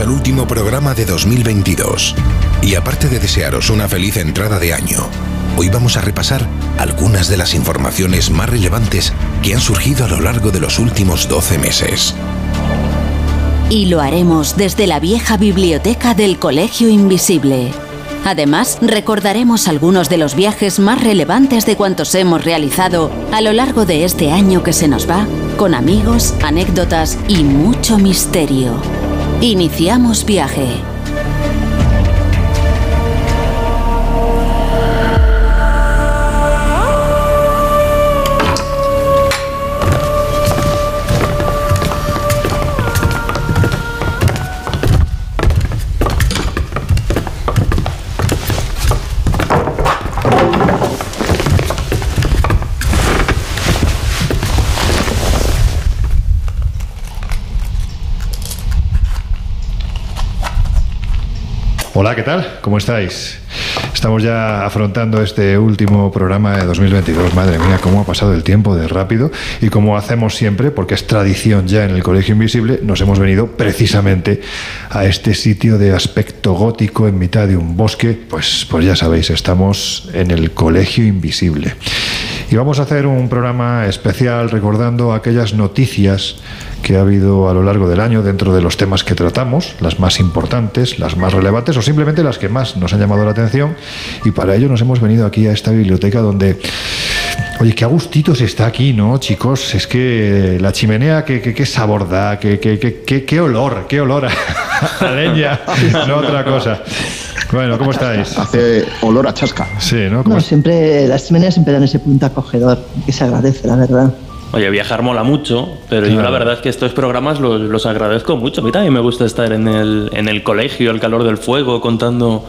Al último programa de 2022 y aparte de desearos una feliz entrada de año, hoy vamos a repasar algunas de las informaciones más relevantes que han surgido a lo largo de los últimos 12 meses. Y lo haremos desde la vieja biblioteca del Colegio Invisible. Además, recordaremos algunos de los viajes más relevantes de cuantos hemos realizado a lo largo de este año que se nos va, con amigos, anécdotas y mucho misterio. Iniciamos viaje. Hola, ¿qué tal? ¿Cómo estáis? Estamos ya afrontando este último programa de 2022. Madre mía, cómo ha pasado el tiempo de rápido. Y como hacemos siempre, porque es tradición ya en el Colegio Invisible, nos hemos venido precisamente a este sitio de aspecto gótico en mitad de un bosque. Pues, pues ya sabéis, estamos en el Colegio Invisible. Y vamos a hacer un programa especial recordando aquellas noticias que ha habido a lo largo del año dentro de los temas que tratamos, las más importantes, las más relevantes o simplemente las que más nos han llamado la atención. Y para ello nos hemos venido aquí a esta biblioteca donde... Oye, qué a gustitos está aquí, ¿no, chicos? Es que la chimenea, qué, qué, qué sabor da, qué, qué olor, qué olor a, a leña, no otra cosa. Bueno, ¿cómo estáis? Hace olor a chasca. Sí, ¿no? No, siempre, las chimeneas siempre dan ese punto acogedor, que se agradece, la verdad. Oye, viajar mola mucho, pero yo la verdad es que estos programas los, los, agradezco mucho. A mí también me gusta estar en el, en el colegio, al calor del fuego, contando,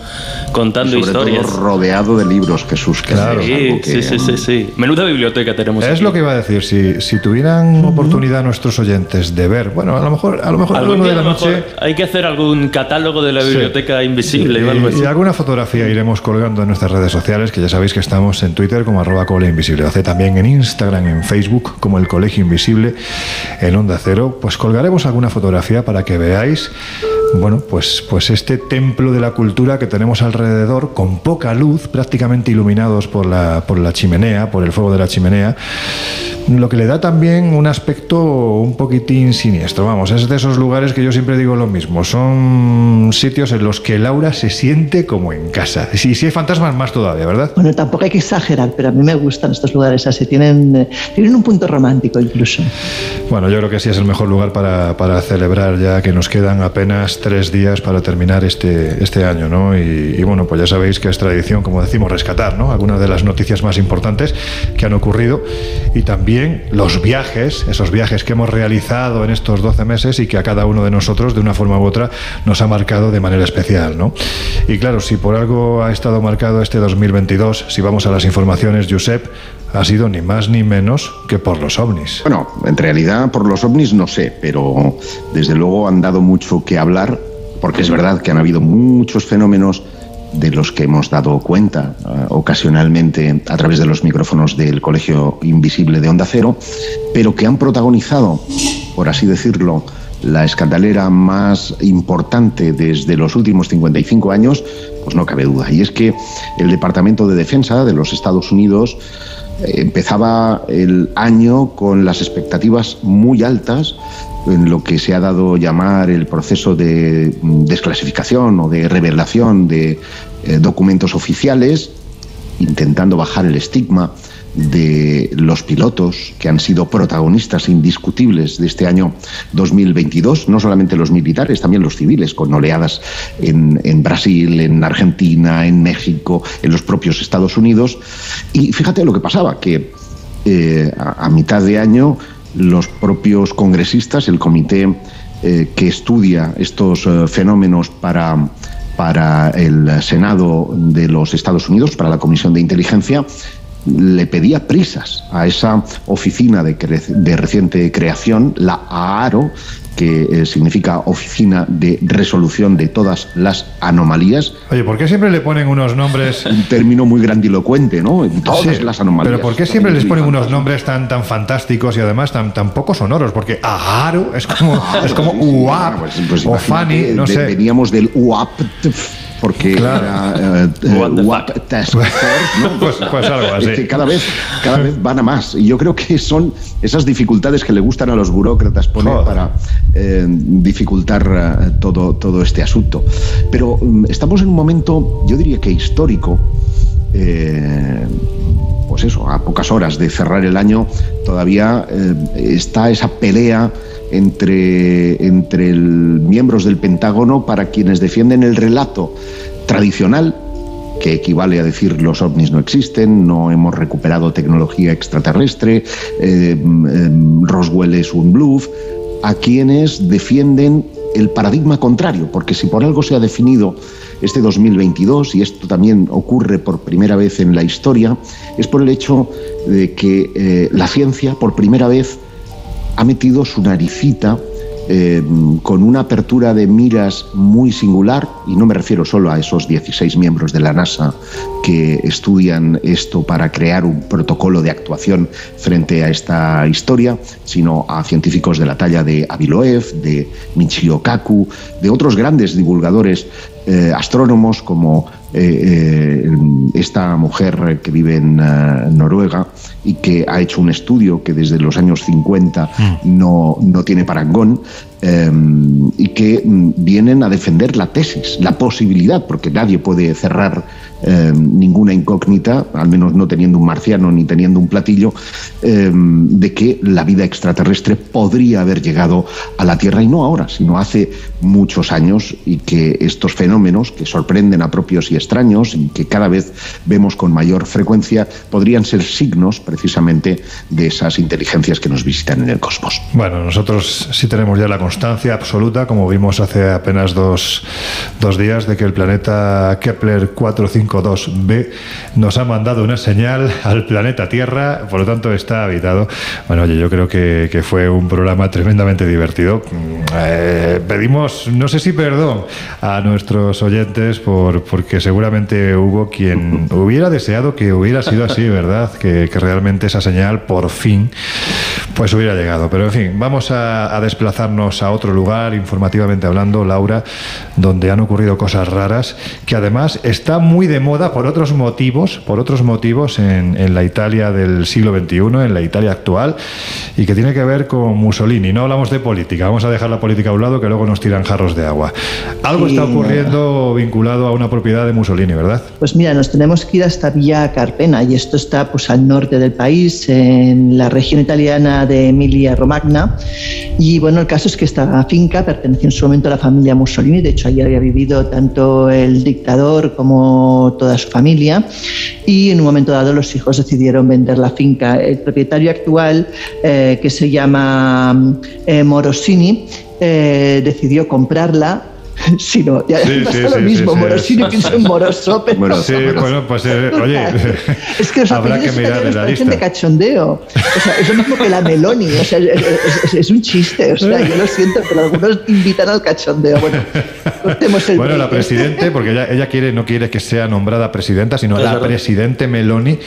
contando y sobre historias. Todo rodeado de libros, Jesús. Que Claro. Sí, es algo que- sí, sí, sí, sí. Menuda biblioteca tenemos Es aquí. lo que iba a decir, si, si tuvieran oportunidad nuestros oyentes de ver, bueno, a lo mejor a lo mejor a la Algún una día de a la lo mejor noche hay que hacer algún catálogo de la Sí. biblioteca invisible o algo y, así. y alguna fotografía iremos colgando en nuestras redes sociales, que ya sabéis que estamos en Twitter como arroba Cole Invisible, hace también en Instagram, en Facebook como el Colegio Invisible, en Onda Cero, pues colgaremos alguna fotografía para que veáis bueno, pues, pues este templo de la cultura que tenemos alrededor, con poca luz, prácticamente iluminados por la, por la chimenea, por el fuego de la chimenea, lo que le da también un aspecto un poquitín siniestro. Vamos, es de esos lugares que yo siempre digo lo mismo. Son sitios en los que Laura se siente como en casa. Y si, si hay fantasmas, más todavía, ¿verdad? Bueno, tampoco hay que exagerar, pero a mí me gustan estos lugares así, tienen, eh, tienen un punto romántico incluso. Bueno, yo creo que sí es el mejor lugar para, para celebrar ya que nos quedan apenas tres días para terminar este, este año, ¿no? Y, y bueno, pues ya sabéis que es tradición, como decimos, rescatar, ¿no? Algunas de las noticias más importantes que han ocurrido y también los viajes, esos viajes que hemos realizado en estos 12 meses y que a cada uno de nosotros, de una forma u otra, nos ha marcado de manera especial, ¿no? Y claro, si por algo ha estado marcado este 2022, si vamos a las informaciones, Josep, ha sido ni más ni menos que por los ovnis. Bueno, en realidad por los ovnis no sé, pero desde luego han dado mucho que hablar, porque es verdad que han habido muchos fenómenos de los que hemos dado cuenta eh, ocasionalmente a través de los micrófonos del Colegio Invisible de Onda Cero, pero que han protagonizado, por así decirlo, la escandalera más importante desde los últimos 55 años, pues no cabe duda. Y es que el Departamento de Defensa de los Estados Unidos eh, empezaba el año con las expectativas muy altas en lo que se ha dado llamar el proceso de desclasificación o de revelación de eh, documentos oficiales, intentando bajar el estigma de los pilotos que han sido protagonistas indiscutibles de este año 2022, no solamente los militares, también los civiles, con oleadas en, Brasil, en Argentina, en México, en los propios Estados Unidos. Y fíjate lo que pasaba, que eh, a, mitad de año los propios congresistas, el comité eh, que estudia estos eh, fenómenos para, para el Senado de los Estados Unidos, para la Comisión de Inteligencia, le pedía prisas a esa oficina de, de reciente creación, la AARO, que eh, significa Oficina de Resolución de todas las Anomalías. Oye, ¿por qué siempre le ponen unos nombres... Un término muy grandilocuente, ¿no? todas las anomalías. Pero ¿por qué siempre les ponen unos nombres tan, tan fantásticos y además tan, tan poco sonoros? Porque AARO es como, es como UAP pues, pues o FANI, no sé. Veníamos del UAP porque era uh, Task Force, ¿no? pues, pues, algo así. cada vez, cada vez van a más. Y yo creo que son esas dificultades que le gustan a los burócratas poner para eh, dificultar eh, todo, todo este asunto. Pero um, estamos en un momento, yo diría que histórico. Eh, pues eso, a pocas horas de cerrar el año, todavía está esa pelea entre, entre miembros del Pentágono para quienes defienden el relato tradicional que equivale a decir los ovnis no existen, no hemos recuperado tecnología extraterrestre, eh, mm, Roswell es un bluff, a quienes defienden el paradigma contrario, porque si por algo se ha definido este 2022, y esto también ocurre por primera vez en la historia, es por el hecho de que eh, la ciencia, por primera vez, ha metido su naricita eh, con una apertura de miras muy singular, y no me refiero solo a esos 16 miembros de la NASA que estudian esto para crear un protocolo de actuación frente a esta historia, sino a científicos de la talla de Aviloev, de Michio Kaku, de otros grandes divulgadores eh, astrónomos como eh, esta mujer que vive en Noruega y que ha hecho un estudio que desde los años 50 mm. no, no tiene parangón Em, y que mm, vienen a defender la tesis, la posibilidad, porque nadie puede cerrar em, ninguna incógnita, al menos no teniendo un marciano ni teniendo un platillo, em, de que la vida extraterrestre podría haber llegado a la Tierra y no ahora, sino hace muchos años y que estos fenómenos que sorprenden a propios y extraños y que cada vez vemos con mayor frecuencia podrían ser signos precisamente de esas inteligencias que nos visitan en el cosmos. Bueno, nosotros sí tenemos ya la constancia absoluta, como vimos hace apenas dos, dos días, de que el planeta Kepler 452b nos ha mandado una señal al planeta Tierra, por lo tanto está habitado. Bueno, oye, yo creo que, que fue un programa tremendamente divertido. Eh, pedimos, no sé si perdón, a nuestros oyentes por, porque seguramente hubo quien hubiera deseado que hubiera sido así, ¿verdad? Que, que realmente esa señal por fin pues hubiera llegado. Pero en fin, vamos a, a desplazarnos a otro lugar, informativamente hablando, Laura, donde han ocurrido cosas raras, que además está muy de moda por otros motivos, por otros motivos en, en la Italia del siglo XXI, en la Italia actual, y que tiene que ver con Mussolini. No hablamos de política, vamos a dejar la política a un lado, que luego nos tiran jarros de agua. Algo está ocurriendo vinculado a una propiedad de Mussolini, ¿verdad? Pues mira, nos tenemos que ir hasta Villa Carpena, y esto está pues al norte del país, en la región italiana de Emilia-Romagna. Y bueno, el caso es que esta finca pertenecía en su momento a la familia Mussolini, de hecho allí había vivido tanto el dictador como toda su familia y en un momento dado los hijos decidieron vender la finca. El propietario actual, eh, que se llama eh, Morosini, eh, decidió comprarla Sí, no, ya Sí, pasa sí, lo sí, mismo. sí, sí, Morosini es- pienso en moroso, pero Bueno, Sí, bueno, pues eh, oye, es que los habrá que mirar italianos la parecen de lista. cachondeo. O sea, es lo mismo que la Meloni. O sea, es, es- es un chiste. O sea, yo lo siento, pero algunos invitan al cachondeo. Bueno, cortemos el Bueno, la presidente, porque ella, ella quiere, no quiere que sea nombrada presidenta, sino la verdad. presidente Meloni,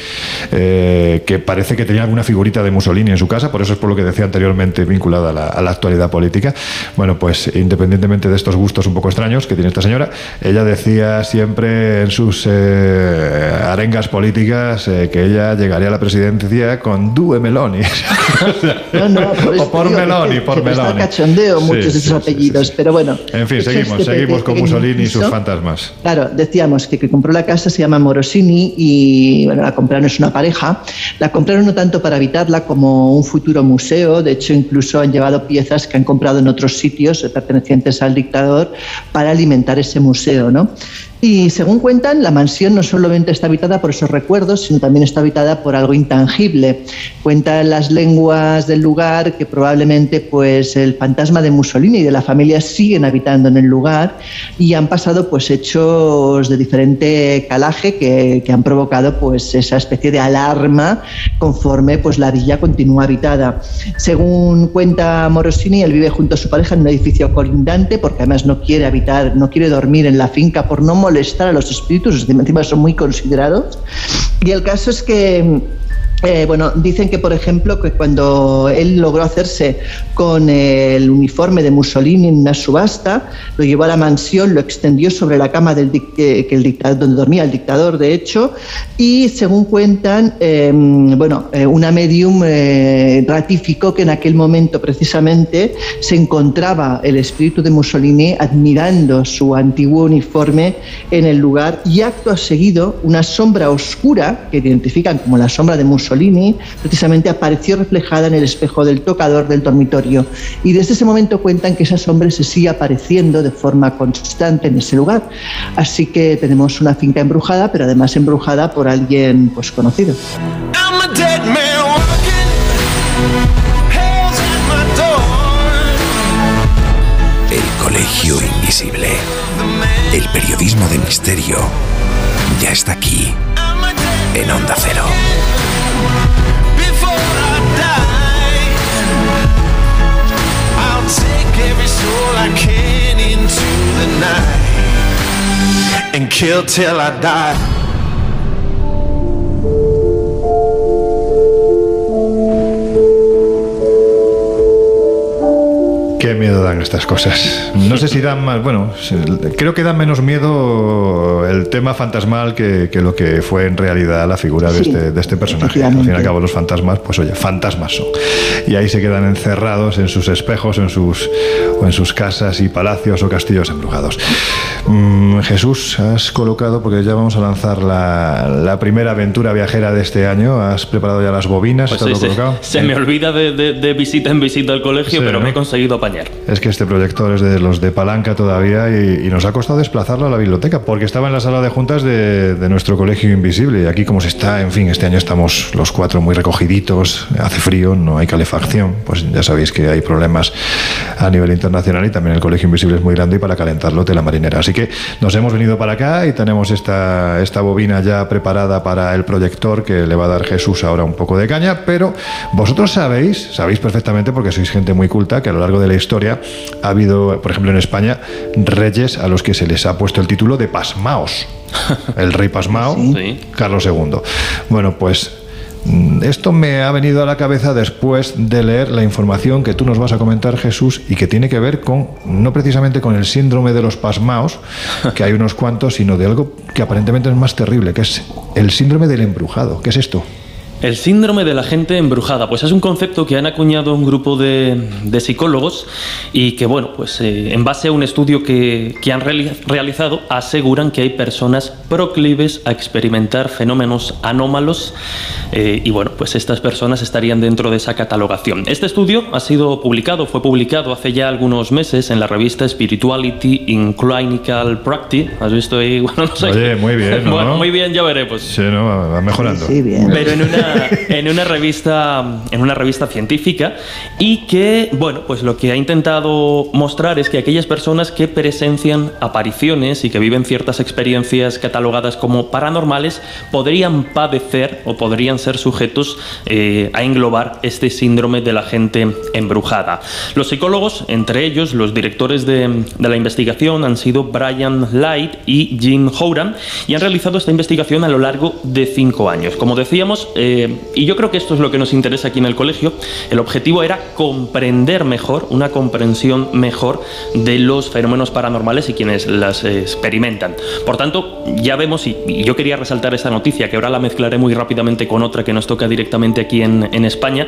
eh, que parece que tenía alguna figurita de Mussolini en su casa, por eso es por lo que decía anteriormente vinculada a la, a la actualidad política. Bueno, pues independientemente de estos gustos un poco extraños que tiene esta señora, ella decía siempre en sus eh, arengas políticas eh, que ella llegaría a la presidencia con due Meloni. No, no, por eso o por que- Meloni, que por presta Meloni. cachondeo Sí, muchos de esos sí, apellidos, sí. pero bueno. En fin, seguimos, este seguimos con Mussolini y sus fantasmas. Claro, decíamos que que compró la casa se llama Morosini y bueno, la compraron es una pareja. La compraron no tanto para habitarla como un futuro museo. De hecho, incluso han llevado piezas que han comprado en otros sitios pertenecientes al dictador para alimentar ese museo, ¿no? Y según cuentan, la mansión no solamente está habitada por esos recuerdos, sino también está habitada por algo intangible. Cuentan las lenguas del lugar que probablemente pues, el fantasma de Mussolini y de la familia siguen habitando en el lugar y han pasado pues, hechos de diferente calaje que, que han provocado pues, esa especie de alarma conforme pues, la villa continúa habitada. Según cuenta Morosini, él vive junto a su pareja en un edificio colindante porque además no quiere habitar, no quiere dormir en la finca por no molestar a los espíritus, encima son muy considerados. Y el caso es que eh, bueno, dicen que, por ejemplo, que cuando él logró hacerse con el uniforme de Mussolini en una subasta, lo llevó a la mansión, lo extendió sobre la cama del eh, dictador, donde dormía el dictador, de hecho, y según cuentan, eh, bueno, eh, una medium ratificó que en aquel momento precisamente se encontraba el espíritu de Mussolini admirando su antiguo uniforme en el lugar y acto seguido una sombra oscura que identifican como la sombra de Mussolini precisamente apareció reflejada en el espejo del tocador del dormitorio y desde ese momento cuentan que esa sombra se sigue apareciendo de forma constante en ese lugar así que tenemos una finca embrujada pero además embrujada por alguien pues conocido. El Colegio Invisible. El periodismo de misterio ya está aquí en Onda Cero. Can into the night and kill till I die. Qué miedo dan estas cosas. No sé si dan más, bueno, creo que da menos miedo el tema fantasmal que, que lo que fue en realidad la figura de, Sí, este, de este personaje. Al fin y al cabo los fantasmas, pues oye, fantasmas son. Y ahí se quedan encerrados en sus espejos, en sus, o en sus casas y palacios o castillos embrujados. Mm, Jesús, has colocado, porque ya vamos a lanzar la, la primera aventura viajera de este año, has preparado ya las bobinas, Pues ¿Está sí, se, se me olvida de, de- de visita en visita al colegio, Sí, pero ¿no? me he conseguido apañar. Es que este proyector es de los de palanca todavía y, y nos ha costado desplazarlo a la biblioteca porque estaba en la sala de juntas de, de nuestro colegio invisible y aquí como se está, en fin, este año estamos los cuatro muy recogiditos, hace frío, no hay calefacción, pues ya sabéis que hay problemas a nivel internacional y también el colegio invisible es muy grande y para calentarlo tela marinera. Así que nos hemos venido para acá y tenemos esta, esta bobina ya preparada para el proyector que le va a dar Jesús ahora un poco de caña, pero vosotros sabéis, sabéis perfectamente porque sois gente muy culta que a lo largo de la historia ha habido, por ejemplo en España, reyes a los que se les ha puesto el título de pasmaos. El rey pasmao, Sí. Carlos II. Bueno, pues esto me ha venido a la cabeza después de leer la información que tú nos vas a comentar, Jesús, y que tiene que ver con, no precisamente con el síndrome de los pasmaos, que hay unos cuantos, sino de algo que aparentemente es más terrible, que es el síndrome del embrujado. ¿Qué es esto? El síndrome de la gente embrujada, pues es un concepto que han acuñado un grupo de, de psicólogos y que, bueno, pues eh, en base a un estudio que, que han reali- realizado, aseguran que hay personas proclives a experimentar fenómenos anómalos eh, y, bueno, pues estas personas estarían dentro de esa catalogación. Este estudio ha sido publicado, fue publicado hace ya algunos meses en la revista Spirituality in Clinical Practice. ¿Has visto ahí? Bueno, no sé. Oye, muy bien, ¿no? Bueno, muy bien, ya veré, pues. Sí, ¿no? Va mejorando. Sí, bien. Pero en una, en una revista en una revista científica y que bueno pues lo que ha intentado mostrar es que aquellas personas que presencian apariciones y que viven ciertas experiencias catalogadas como paranormales podrían padecer o podrían ser sujetos eh, a englobar este síndrome de la gente embrujada. Los psicólogos, entre ellos los directores de, de la investigación, han sido Brian Light y Jim Horan y han realizado esta investigación a lo largo de cinco años. Como decíamos, eh, y yo creo que esto es lo que nos interesa aquí en el colegio, el objetivo era comprender mejor, una comprensión mejor de los fenómenos paranormales y quienes las experimentan. Por tanto, ya vemos, y, yo quería resaltar esta noticia, que ahora la mezclaré muy rápidamente con otra que nos toca directamente aquí en, en España,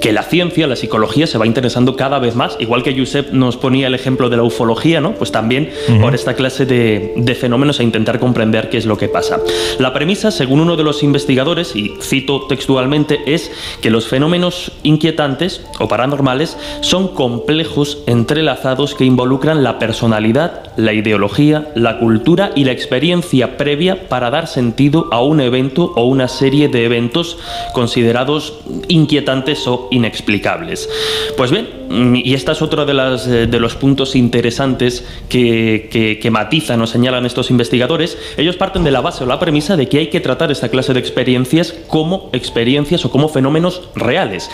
que la ciencia, la psicología se va interesando cada vez más, igual que Josep nos ponía el ejemplo de la ufología, ¿no? Pues también por esta clase de, de fenómenos a intentar comprender qué es lo que pasa. La premisa, según uno de los investigadores, y cito textualmente, es que los fenómenos inquietantes o paranormales son complejos entrelazados que involucran la personalidad, la ideología, la cultura y la experiencia previa para dar sentido a un evento o una serie de eventos considerados inquietantes o inexplicables. Pues bien, y esta es otro de, las, eh, de los puntos interesantes que, que, que matizan o señalan estos investigadores, ellos parten de la base o la premisa de que hay que tratar esta clase de experiencias como experiencias o como fenómenos reales.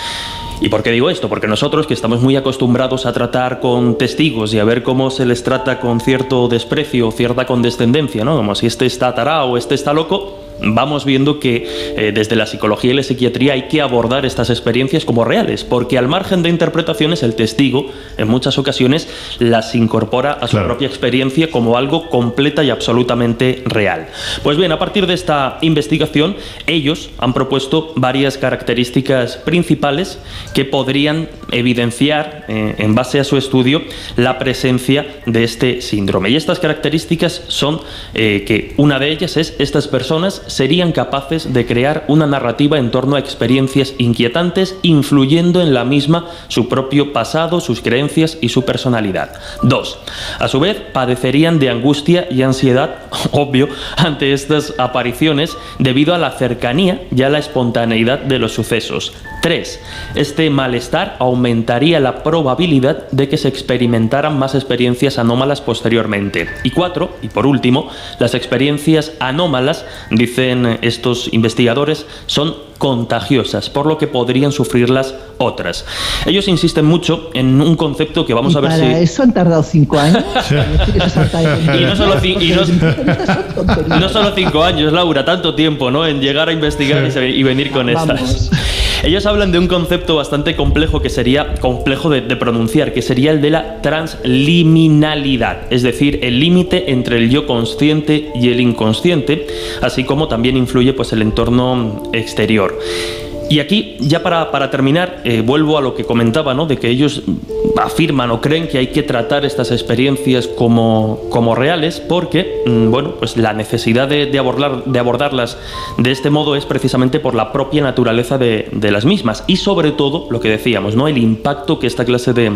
¿Y por qué digo esto? Porque nosotros, que estamos muy acostumbrados a tratar con testigos y a ver cómo se les trata con cierto desprecio, cierta condescendencia, ¿no? Como si este está tarao o este está loco, vamos viendo que eh, desde la psicología y la psiquiatría hay que abordar estas experiencias como reales, porque al margen de interpretaciones el testigo en muchas ocasiones las incorpora a su Claro. propia experiencia como algo completa y absolutamente real. Pues bien, a partir de esta investigación, ellos han propuesto varias características principales que podrían evidenciar, eh, en base a su estudio, la presencia de este síndrome. Y estas características son eh, que una de ellas es estas personas serían capaces de crear una narrativa en torno a experiencias inquietantes, influyendo en la misma su propio pasado, sus creencias y su personalidad. Dos, a su vez, padecerían de angustia y ansiedad, obvio, ante estas apariciones debido a la cercanía y a la espontaneidad de los sucesos. Tres, este malestar aumentaría la probabilidad de que se experimentaran más experiencias anómalas posteriormente. Y cuatro, y por último, las experiencias anómalas, dicen estos investigadores, son contagiosas, por lo que podrían sufrirlas otras. Ellos insisten mucho en un concepto que vamos y a ver para si... eso han tardado cinco años. Y no solo, ci- y no- no solo cinco años, Laura, tanto tiempo, ¿no? En llegar a investigar y venir con Vamos. estas. Ellos hablan de un concepto bastante complejo que sería complejo de, pronunciar, que sería el de la transliminalidad, es decir, el límite entre el yo consciente y el inconsciente, así como también influye pues el entorno exterior. Y aquí, ya para, para terminar, eh, vuelvo a lo que comentaba, ¿no? De que ellos afirman o creen que hay que tratar estas experiencias como, como reales porque, mm, bueno, pues la necesidad de, de abordar, de abordarlas de este modo es precisamente por la propia naturaleza de, de las mismas y sobre todo, lo que decíamos, ¿no? El impacto que esta clase de,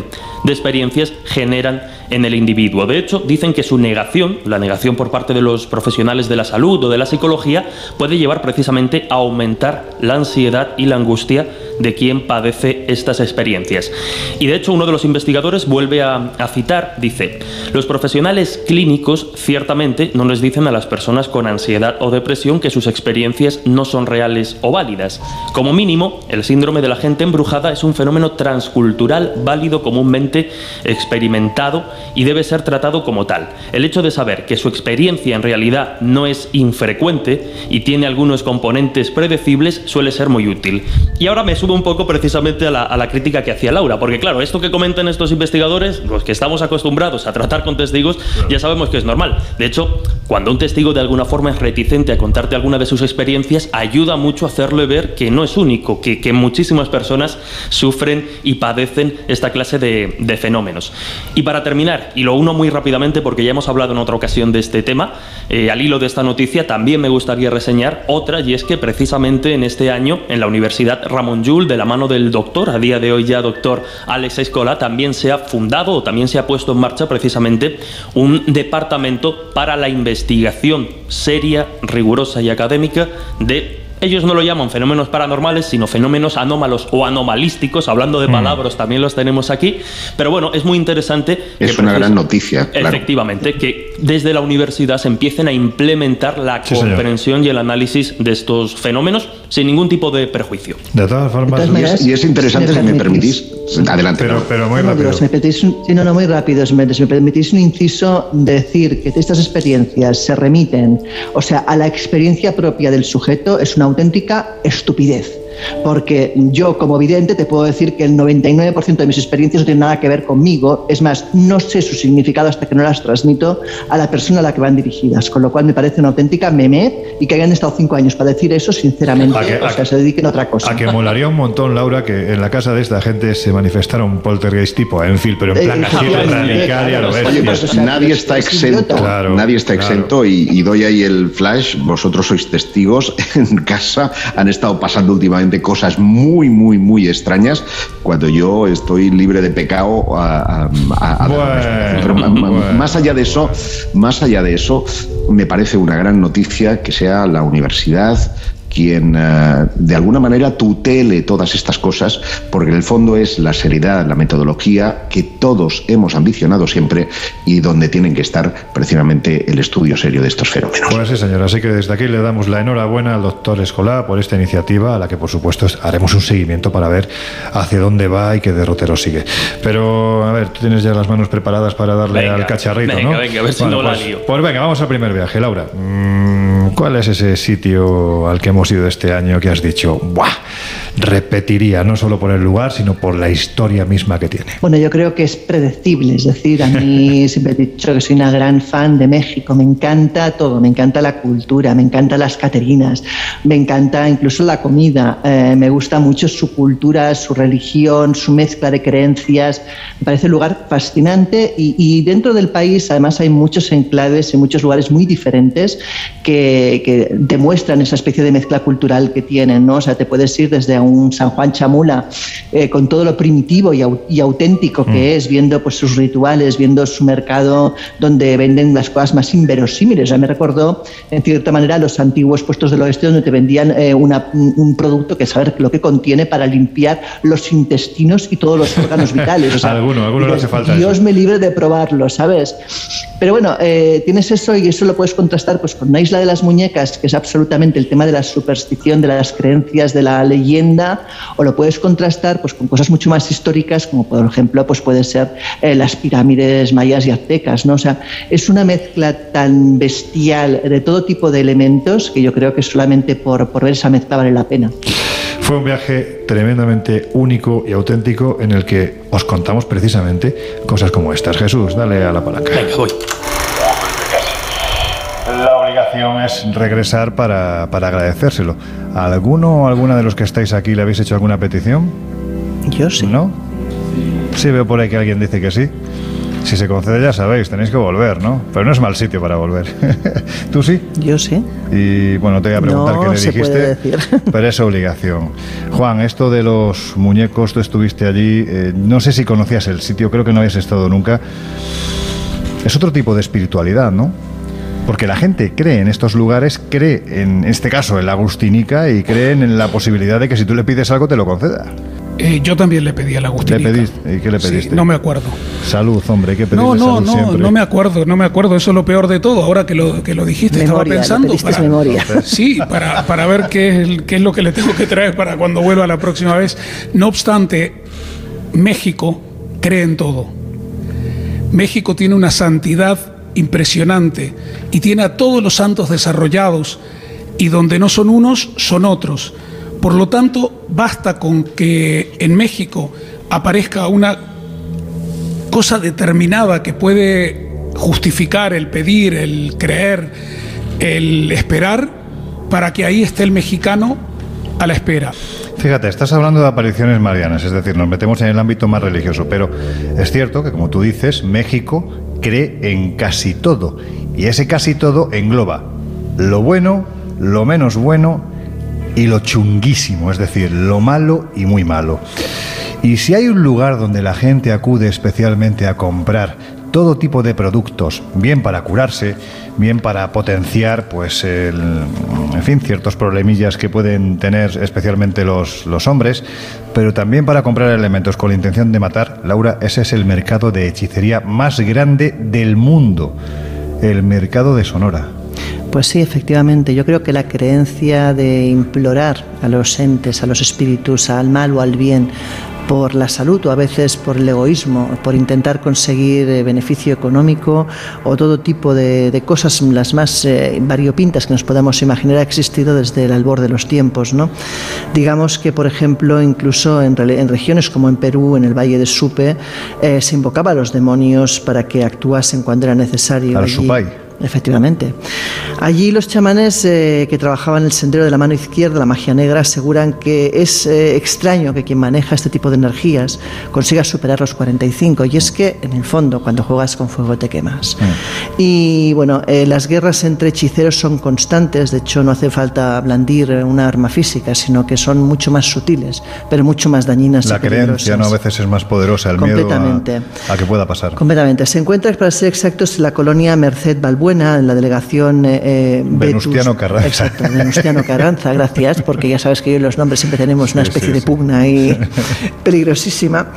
de experiencias generan en el individuo. De hecho, dicen que su negación, la negación por parte de los profesionales de la salud o de la psicología, puede llevar precisamente a aumentar la ansiedad la angustia de quien padece estas experiencias. Y de hecho, uno de los investigadores vuelve a, a citar, dice, los profesionales clínicos ciertamente no les dicen a las personas con ansiedad o depresión que sus experiencias no son reales o válidas. Como mínimo, el síndrome de la gente embrujada es un fenómeno transcultural válido comúnmente experimentado y debe ser tratado como tal. El hecho de saber que su experiencia en realidad no es infrecuente y tiene algunos componentes predecibles suele ser muy útil. Y ahora me subo un poco precisamente a la, a la crítica que hacía Laura, porque claro, esto que comentan estos investigadores, los que estamos acostumbrados a tratar con testigos, ya sabemos que es normal. De hecho, cuando un testigo de alguna forma es reticente a contarte alguna de sus experiencias, ayuda mucho a hacerle ver que no es único, que, que muchísimas personas sufren y padecen esta clase de, de fenómenos. Y para terminar, y lo uno muy rápidamente porque ya hemos hablado en otra ocasión de este tema, eh, al hilo de esta noticia también me gustaría reseñar otra, y es que precisamente en este año, en la Universidad Ramón Llull, de la mano del doctor, a día de hoy ya doctor Alex Escola, también se ha fundado o también se ha puesto en marcha precisamente un departamento para la investigación seria, rigurosa y académica de ellos no lo llaman fenómenos paranormales, sino fenómenos anómalos o anomalísticos, hablando de palabras también los tenemos aquí, pero bueno, es muy interesante. Es una gran noticia. Claro. Efectivamente, que desde la universidad se empiecen a implementar la Sí, señor. comprensión y el análisis de estos fenómenos sin ningún tipo de prejuicio. De todas formas, De todas Y es, y es interesante, si si me permitís. Adelante. pero, muy rápido. si me permitís un, no, no, muy rápido, si me, si me permitís un inciso, decir que estas experiencias se remiten, o sea, a la experiencia propia del sujeto es una auténtica estupidez. Porque yo, como vidente, te puedo decir que el 99% de mis experiencias no tienen nada que ver conmigo. Es más, no sé su significado hasta que no las transmito a la persona a la que van dirigidas. Con lo cual me parece una auténtica meme y que hayan estado cinco años para decir eso, sinceramente, A que- o a sea, se dediquen a otra cosa. A que molaría un montón, Laura, que en la casa de esta gente se manifestara un poltergeist tipo Enfield, pero en plan Eh, así radical y a lo. Oye, pues O sea, nadie es- está es exento. Claro, nadie está claro. exento y, y doy ahí el flash. Vosotros sois testigos. En casa han estado pasando últimamente cosas muy, muy, muy extrañas cuando yo estoy libre de pecado. A, a- a- a- Bueno, Pero bueno. más allá de eso, más allá de eso, me parece una gran noticia que sea la universidad quien eh, de alguna manera tutele todas estas cosas, porque en el fondo es la seriedad, la metodología que todos hemos ambicionado siempre y donde tienen que estar precisamente el estudio serio de estos fenómenos. Pues sí, señor. Así que desde aquí le damos la enhorabuena al doctor Escolá por esta iniciativa, a la que por supuesto haremos un seguimiento para ver hacia dónde va y qué derrotero sigue. Pero, a ver, tú tienes ya las manos preparadas para darle Venga, al cacharrito, venga, ¿no? venga, a ver si no la pues, lío. pues venga, vamos al primer viaje, Laura. Mm, ¿Cuál es ese sitio al que hemos ido este año que has dicho, ¡buah! Repetiría, no solo por el lugar, sino por la historia misma que tiene. Bueno, yo creo que es predecible, es decir, a mí siempre he dicho que soy una gran fan de México, me encanta todo, me encanta la cultura, me encantan las caterinas, me encanta incluso la comida, eh, me gusta mucho su cultura, su religión, su mezcla de creencias, me parece un lugar fascinante y, y dentro del país además hay muchos enclaves y muchos lugares muy diferentes que, que demuestran esa especie de mezcla cultural que tienen, ¿no? O sea, te puedes ir desde un San Juan Chamula eh, con todo lo primitivo y, au- y auténtico que es, viendo pues sus rituales, viendo su mercado donde venden las cosas más inverosímiles. Sea, me recordó en cierta manera los antiguos puestos del oeste donde te vendían eh, una- un, producto que saber lo que contiene para limpiar los intestinos y todos los órganos vitales. O sea, Alguno, alguno dices, hace falta Dios eso. me libre de probarlo, ¿sabes? Pero bueno, eh, tienes eso y eso lo puedes contrastar pues con una isla de las muñecas, que es absolutamente el tema de la superstición, de las creencias, de la leyenda, o lo puedes contrastar pues con cosas mucho más históricas, como por ejemplo pues puede ser eh, las pirámides mayas y aztecas, ¿no? O sea, es una mezcla tan bestial de todo tipo de elementos que yo creo que solamente por, por ver esa mezcla vale la pena. Fue un viaje tremendamente único y auténtico en el que os contamos precisamente cosas como estas. Jesús, dale a la palanca. Venga, voy. Obligación es regresar para, para agradecérselo. ¿Alguno o alguna de los que estáis aquí le habéis hecho alguna petición? Yo sí. ¿No? Sí, veo por ahí que alguien dice que sí. Si se concede, ya sabéis, tenéis que volver, ¿no? Pero no es mal sitio para volver. ¿Tú sí? Yo sí. Y bueno, te voy a preguntar No qué le se dijiste, puede decir. pero es obligación. Juan, esto de los muñecos, tú estuviste allí, eh, no sé si conocías el sitio, creo que no habías estado nunca. Es otro tipo de espiritualidad, ¿no? Porque la gente cree en estos lugares, cree en este caso en la Agustinica y creen en la posibilidad de que si tú le pides algo te lo conceda. Eh, yo también le pedí a la ¿Le Agustinica. pediste? ¿Y qué le Sí, pediste? no me acuerdo. Salud, hombre, hay que pedirle No, no, salud no, siempre. no me acuerdo, no me acuerdo. Eso es lo peor de todo. Ahora que lo, que lo dijiste, Memoria, estaba lo pensando. pediste es memoria. Sí, para, para ver qué es, el- qué es lo que le tengo que traer para cuando vuelva la próxima vez. No obstante, México cree en todo. México tiene una santidad impresionante y tiene a todos los santos desarrollados y donde no son unos, son otros. Por lo tanto, basta con que en México aparezca una cosa determinada que puede justificar el pedir, el creer, el esperar, para que ahí esté el mexicano a la espera. Fíjate, estás hablando de apariciones marianas, es decir, nos metemos en el ámbito más religioso, pero es cierto que, como tú dices, México cree en casi todo, y ese casi todo engloba lo bueno, lo menos bueno y lo chunguísimo, es decir, lo malo y muy malo. Y si hay un lugar donde la gente acude especialmente a comprar todo tipo de productos, bien para curarse, bien para potenciar, pues, el, en fin, ciertos problemillas que pueden tener especialmente los, los hombres, pero también para comprar elementos con la intención de matar. Laura, ese es el mercado de hechicería más grande del mundo, el mercado de Sonora. Pues sí, efectivamente. Yo creo que la creencia de implorar a los entes, a los espíritus, al mal o al bien, por la salud o a veces por el egoísmo, por intentar conseguir eh, beneficio económico o todo tipo de, de cosas, las más eh, variopintas que nos podamos imaginar, ha existido desde el albor de los tiempos. ¿no? Digamos que, por ejemplo, incluso en, regiones como en Perú, en el Valle de Supe, eh, se invocaba a los demonios para que actuasen cuando era necesario. A los Allí- supay. Efectivamente. Allí los chamanes eh, que trabajaban el sendero de la mano izquierda, la magia negra, aseguran que es eh, extraño que quien maneja este tipo de energías consiga superar los 45. Y es que, en el fondo, cuando juegas con fuego te quemas. Y bueno, eh, las guerras entre hechiceros son constantes. De hecho, no hace falta blandir una arma física, sino que son mucho más sutiles, pero mucho más dañinas. La y creencia, ¿no? A veces es más poderosa, el miedo Completamente. a, a que pueda pasar. Completamente. Se encuentra, para ser exactos, en la colonia Merced Balbuena, en la delegación eh, Venustiano Carranza. Exacto, Venustiano Carranza, gracias, porque ya sabes que yo y los nombres siempre tenemos una especie sí, de pugna ahí peligrosísima.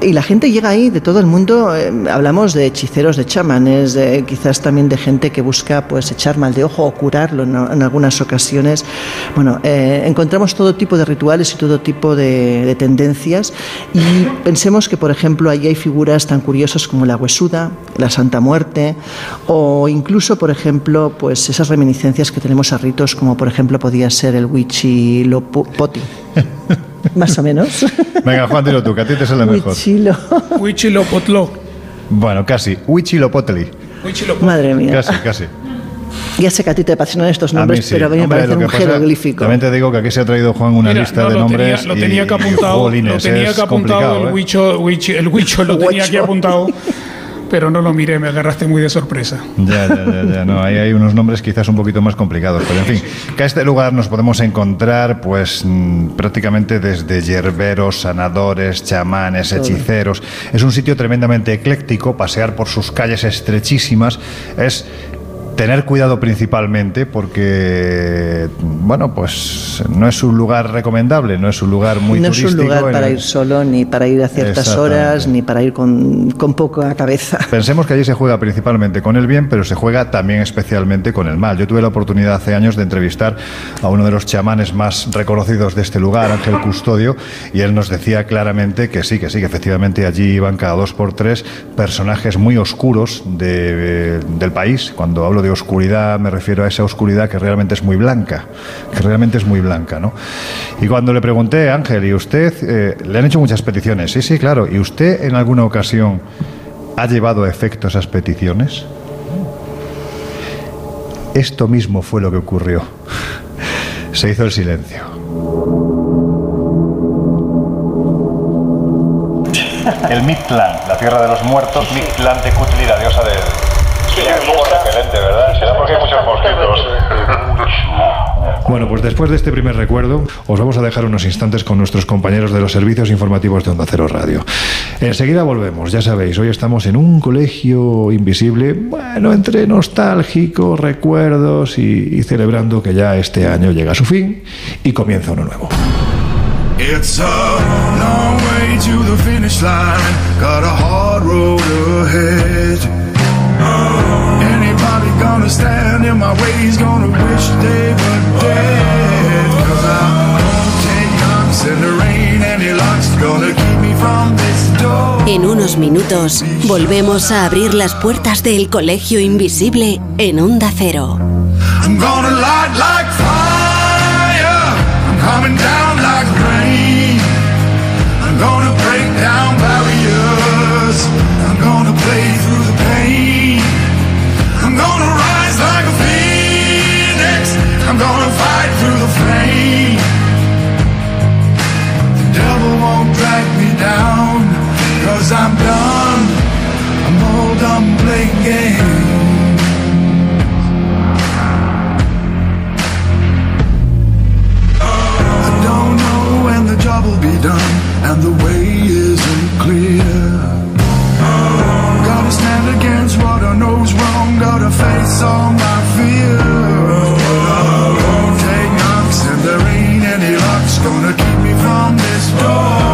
Y la gente llega ahí de todo el mundo, eh, hablamos de hechiceros, de chamanes, de- quizás también de gente que busca pues echar mal de ojo o curarlo en, en algunas ocasiones. Bueno, eh, encontramos todo tipo de rituales y todo tipo de, de tendencias y pensemos que, por ejemplo, ahí hay figuras tan curiosas como la huesuda, la Santa Muerte o incluso, por ejemplo, pues esas reminiscencias que tenemos a ritos como, por ejemplo, podía ser el Huichilopoti. Más o menos. Venga, Juan, dilo tú, que a ti te sale mejor. Huichilo. Huichilopotló. Bueno, casi. Huichilopotli. Huichilopotló. Madre mía. Casi, casi. Ya sé que a ti te apasionan estos A nombres, sí. pero a mí me parece lo un pasa- jeroglífico. También te digo que aquí se ha traído Juan una Mira, lista no, de lo nombres. tenía, lo y- tenía que y, apuntado, jolines, lo tenía que apuntado el ¿eh? huicho, el huicho lo tenía aquí apuntado, pero no lo miré, me agarraste muy de sorpresa. Ya, ya, ya, ya, no, ahí hay unos nombres quizás un poquito más complicados, pero en fin, que a este lugar nos podemos encontrar pues mm, prácticamente desde yerberos, sanadores, chamanes, hechiceros. Es un sitio tremendamente ecléctico, pasear por sus calles estrechísimas es tener cuidado principalmente porque bueno, pues no es un lugar recomendable, no es un lugar muy no es turístico. un lugar para el- ir solo, ni para ir a ciertas horas, ni para ir con, con poca cabeza. Pensemos que allí se juega principalmente con el bien, pero se juega también especialmente con el mal. Yo tuve la oportunidad hace años de entrevistar a uno de los chamanes más reconocidos de este lugar, Ángel Custodio, y él nos decía claramente que sí, que sí, que efectivamente allí iban cada dos por tres personajes muy oscuros de- del país. Cuando hablo de oscuridad me refiero a esa oscuridad que realmente es muy blanca, que realmente es muy blanca, ¿no? Y cuando le pregunté, Ángel, ¿y usted eh, le han hecho muchas peticiones? Sí, sí, claro. ¿Y usted en alguna ocasión ha llevado a efecto esas peticiones? Esto mismo fue lo que ocurrió. Se hizo el silencio. El Mictlán, la tierra de los muertos, Mictlán de Cutli, la diosa del... excelente, ¿verdad? Será porque hay muchos mosquitos. Bueno, pues después de este primer recuerdo, os vamos a dejar unos instantes con nuestros compañeros de los servicios informativos de Onda Cero Radio. Enseguida volvemos, ya sabéis, hoy estamos en un colegio invisible, bueno, entre nostálgico, recuerdos y, y celebrando que ya este año llega a su fin y comienza uno nuevo. It's a long way to the finish line. Got a hard road ahead. Anybody gonna stand in my way is gonna wish they were dead. Cause I'm gonna take knocks in the rain. Any luck's gonna keep me from this door. En unos minutos volvemos a abrir las puertas del Colegio Invisible en Onda Cero. I'm gonna light like fire. I'm coming down like rain. I'm gonna break down barriers. Cause I'm done. I'm all done playing games. I don't know when the job will be done and the way isn't clear. Gotta stand against what I know's wrong, gotta face all my fears. Won't take knocks, and there ain't any locks gonna keep me from this door.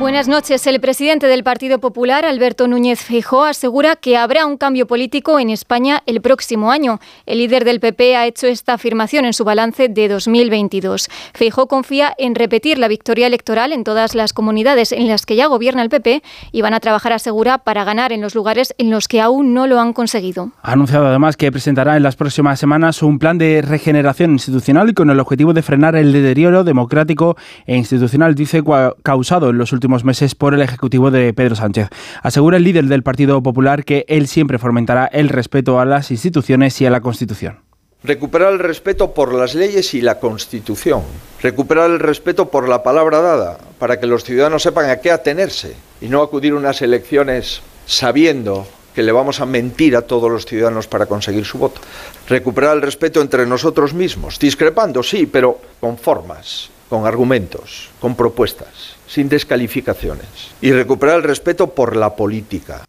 Buenas noches. El presidente del Partido Popular, Alberto Núñez Feijóo, asegura que habrá un cambio político en España el próximo año. El líder del PP ha hecho esta afirmación en su balance de 2022. Feijóo confía en repetir la victoria electoral en todas las comunidades en las que ya gobierna el PP y van a trabajar, asegura, para ganar en los lugares en los que aún no lo han conseguido. Ha anunciado además que presentará en las próximas semanas un plan de regeneración institucional con el objetivo de frenar el deterioro democrático e institucional, dice, causado en los últimos meses por el Ejecutivo de Pedro Sánchez. Asegura el líder del Partido Popular que él siempre fomentará el respeto a las instituciones y a la Constitución. Recuperar el respeto por las leyes y la Constitución. Recuperar el respeto por la palabra dada, para que los ciudadanos sepan a qué atenerse y no acudir a unas elecciones sabiendo que le vamos a mentir a todos los ciudadanos para conseguir su voto. Recuperar el respeto entre nosotros mismos, discrepando, sí, pero con formas, con argumentos, con propuestas, sin descalificaciones. Y recuperar el respeto por la política.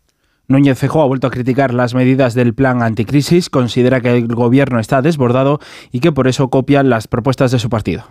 Núñez Feijóo ha vuelto a criticar las medidas del plan anticrisis, considera que el gobierno está desbordado y que por eso copian las propuestas de su partido.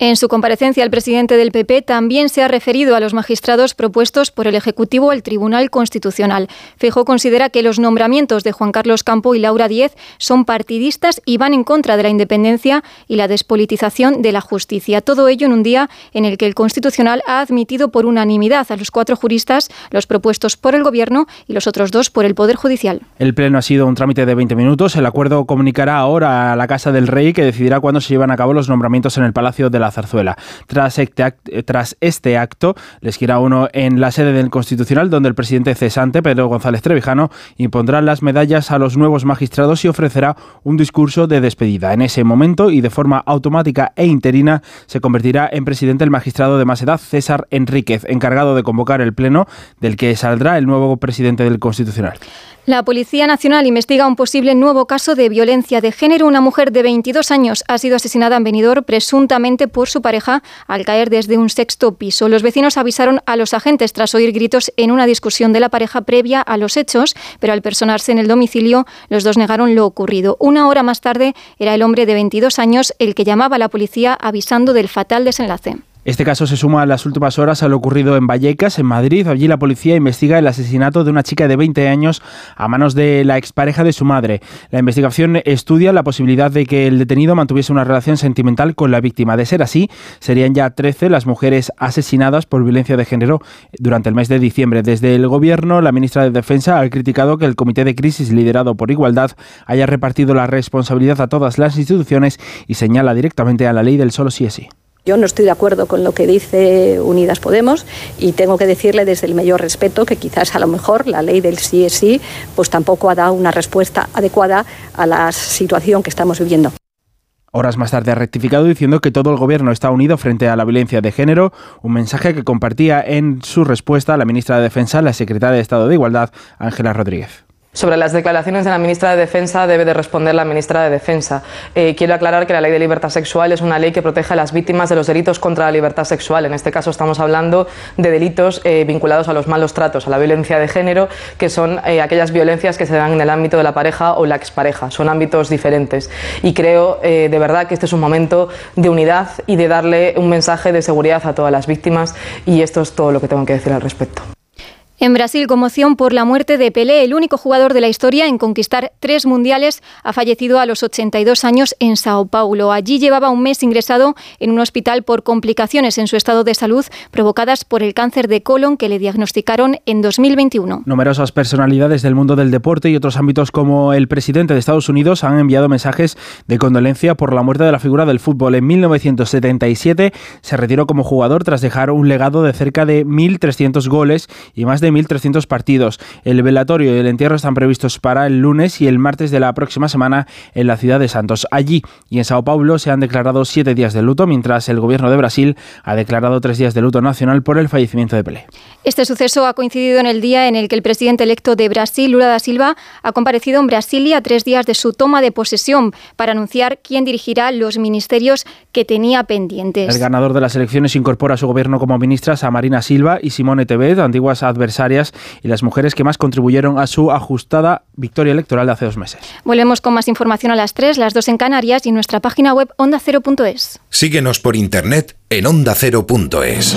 En su comparecencia, el presidente del PP también se ha referido a los magistrados propuestos por el Ejecutivo al Tribunal Constitucional. Feijó considera que los nombramientos de Juan Carlos Campo y Laura Díez son partidistas y van en contra de la independencia y la despolitización de la justicia. Todo ello en un día en el que el Constitucional ha admitido por unanimidad a los cuatro juristas, los propuestos por el Gobierno y los otros dos por el Poder Judicial. El pleno ha sido un trámite de 20 minutos. El acuerdo comunicará ahora a la Casa del Rey que decidirá cuándo se llevan a cabo los nombramientos en el Palacio de la Zarzuela. Tras este, acto, tras este acto, les quiera uno en la sede del Constitucional, donde el presidente cesante, Pedro González Trevijano, impondrá las medallas a los nuevos magistrados y ofrecerá un discurso de despedida. En ese momento, y de forma automática e interina, se convertirá en presidente el magistrado de más edad, César Enríquez, encargado de convocar el pleno, del que saldrá el nuevo presidente del Constitucional. La Policía Nacional investiga un posible nuevo caso de violencia de género. Una mujer de 22 años ha sido asesinada en Benidorm presuntamente por su pareja al caer desde un sexto piso. Los vecinos avisaron a los agentes tras oír gritos en una discusión de la pareja previa a los hechos, pero al personarse en el domicilio los dos negaron lo ocurrido. Una hora más tarde era el hombre de 22 años el que llamaba a la policía avisando del fatal desenlace. Este caso se suma a las últimas horas a lo ocurrido en Vallecas, en Madrid. Allí la policía investiga el asesinato de una chica de 20 años a manos de la expareja de su madre. La investigación estudia la posibilidad de que el detenido mantuviese una relación sentimental con la víctima. De ser así, serían ya 13 las mujeres asesinadas por violencia de género durante el mes de diciembre. Desde el gobierno, la ministra de Defensa ha criticado que el comité de crisis liderado por Igualdad haya repartido la responsabilidad a todas las instituciones y señala directamente a la ley del solo sí es sí. Yo no estoy de acuerdo con lo que dice Unidas Podemos y tengo que decirle desde el mayor respeto que quizás a lo mejor la ley del sí es sí pues tampoco ha dado una respuesta adecuada a la situación que estamos viviendo. Horas más tarde ha rectificado diciendo que todo el gobierno está unido frente a la violencia de género, un mensaje que compartía en su respuesta la ministra de Defensa, la secretaria de Estado de Igualdad, Ángela Rodríguez. Sobre las declaraciones de la ministra de Defensa debe de responder la ministra de Defensa. Eh, quiero aclarar que la ley de libertad sexual es una ley que protege a las víctimas de los delitos contra la libertad sexual. En este caso estamos hablando de delitos eh, vinculados a los malos tratos, a la violencia de género, que son eh, aquellas violencias que se dan en el ámbito de la pareja o la expareja. Son ámbitos diferentes. Y creo de verdad que este es un momento de unidad y de darle un mensaje de seguridad a todas las víctimas y esto es todo lo que tengo que decir al respecto. En Brasil, conmoción por la muerte de Pelé, el único jugador de la historia en conquistar tres mundiales, ha fallecido a los 82 años en Sao Paulo. Allí llevaba un mes ingresado en un hospital por complicaciones en su estado de salud provocadas por el cáncer de colon que le diagnosticaron en 2021. Numerosas personalidades del mundo del deporte y otros ámbitos como el presidente de Estados Unidos han enviado mensajes de condolencia por la muerte de la figura del fútbol. En 1977 se retiró como jugador tras dejar un legado de cerca de 1.300 goles y más de de 1.300 partidos. El velatorio y el entierro están previstos para el lunes y el martes de la próxima semana en la ciudad de Santos. Allí y en Sao Paulo se han declarado siete días de luto, mientras el gobierno de Brasil ha declarado tres días de luto nacional por el fallecimiento de Pelé. Este suceso ha coincidido en el día en el que el presidente electo de Brasil, Lula da Silva, ha comparecido en Brasilia tres días de su toma de posesión para anunciar quién dirigirá los ministerios que tenía pendientes. El ganador de las elecciones incorpora a su gobierno como ministras a Marina Silva y Simone Tebet, antiguas adversarias y las mujeres que más contribuyeron a su ajustada victoria electoral de hace dos meses. Volvemos con más información a las tres, las dos en Canarias y en nuestra página web ondacero.es. Síguenos por internet en ondacero.es.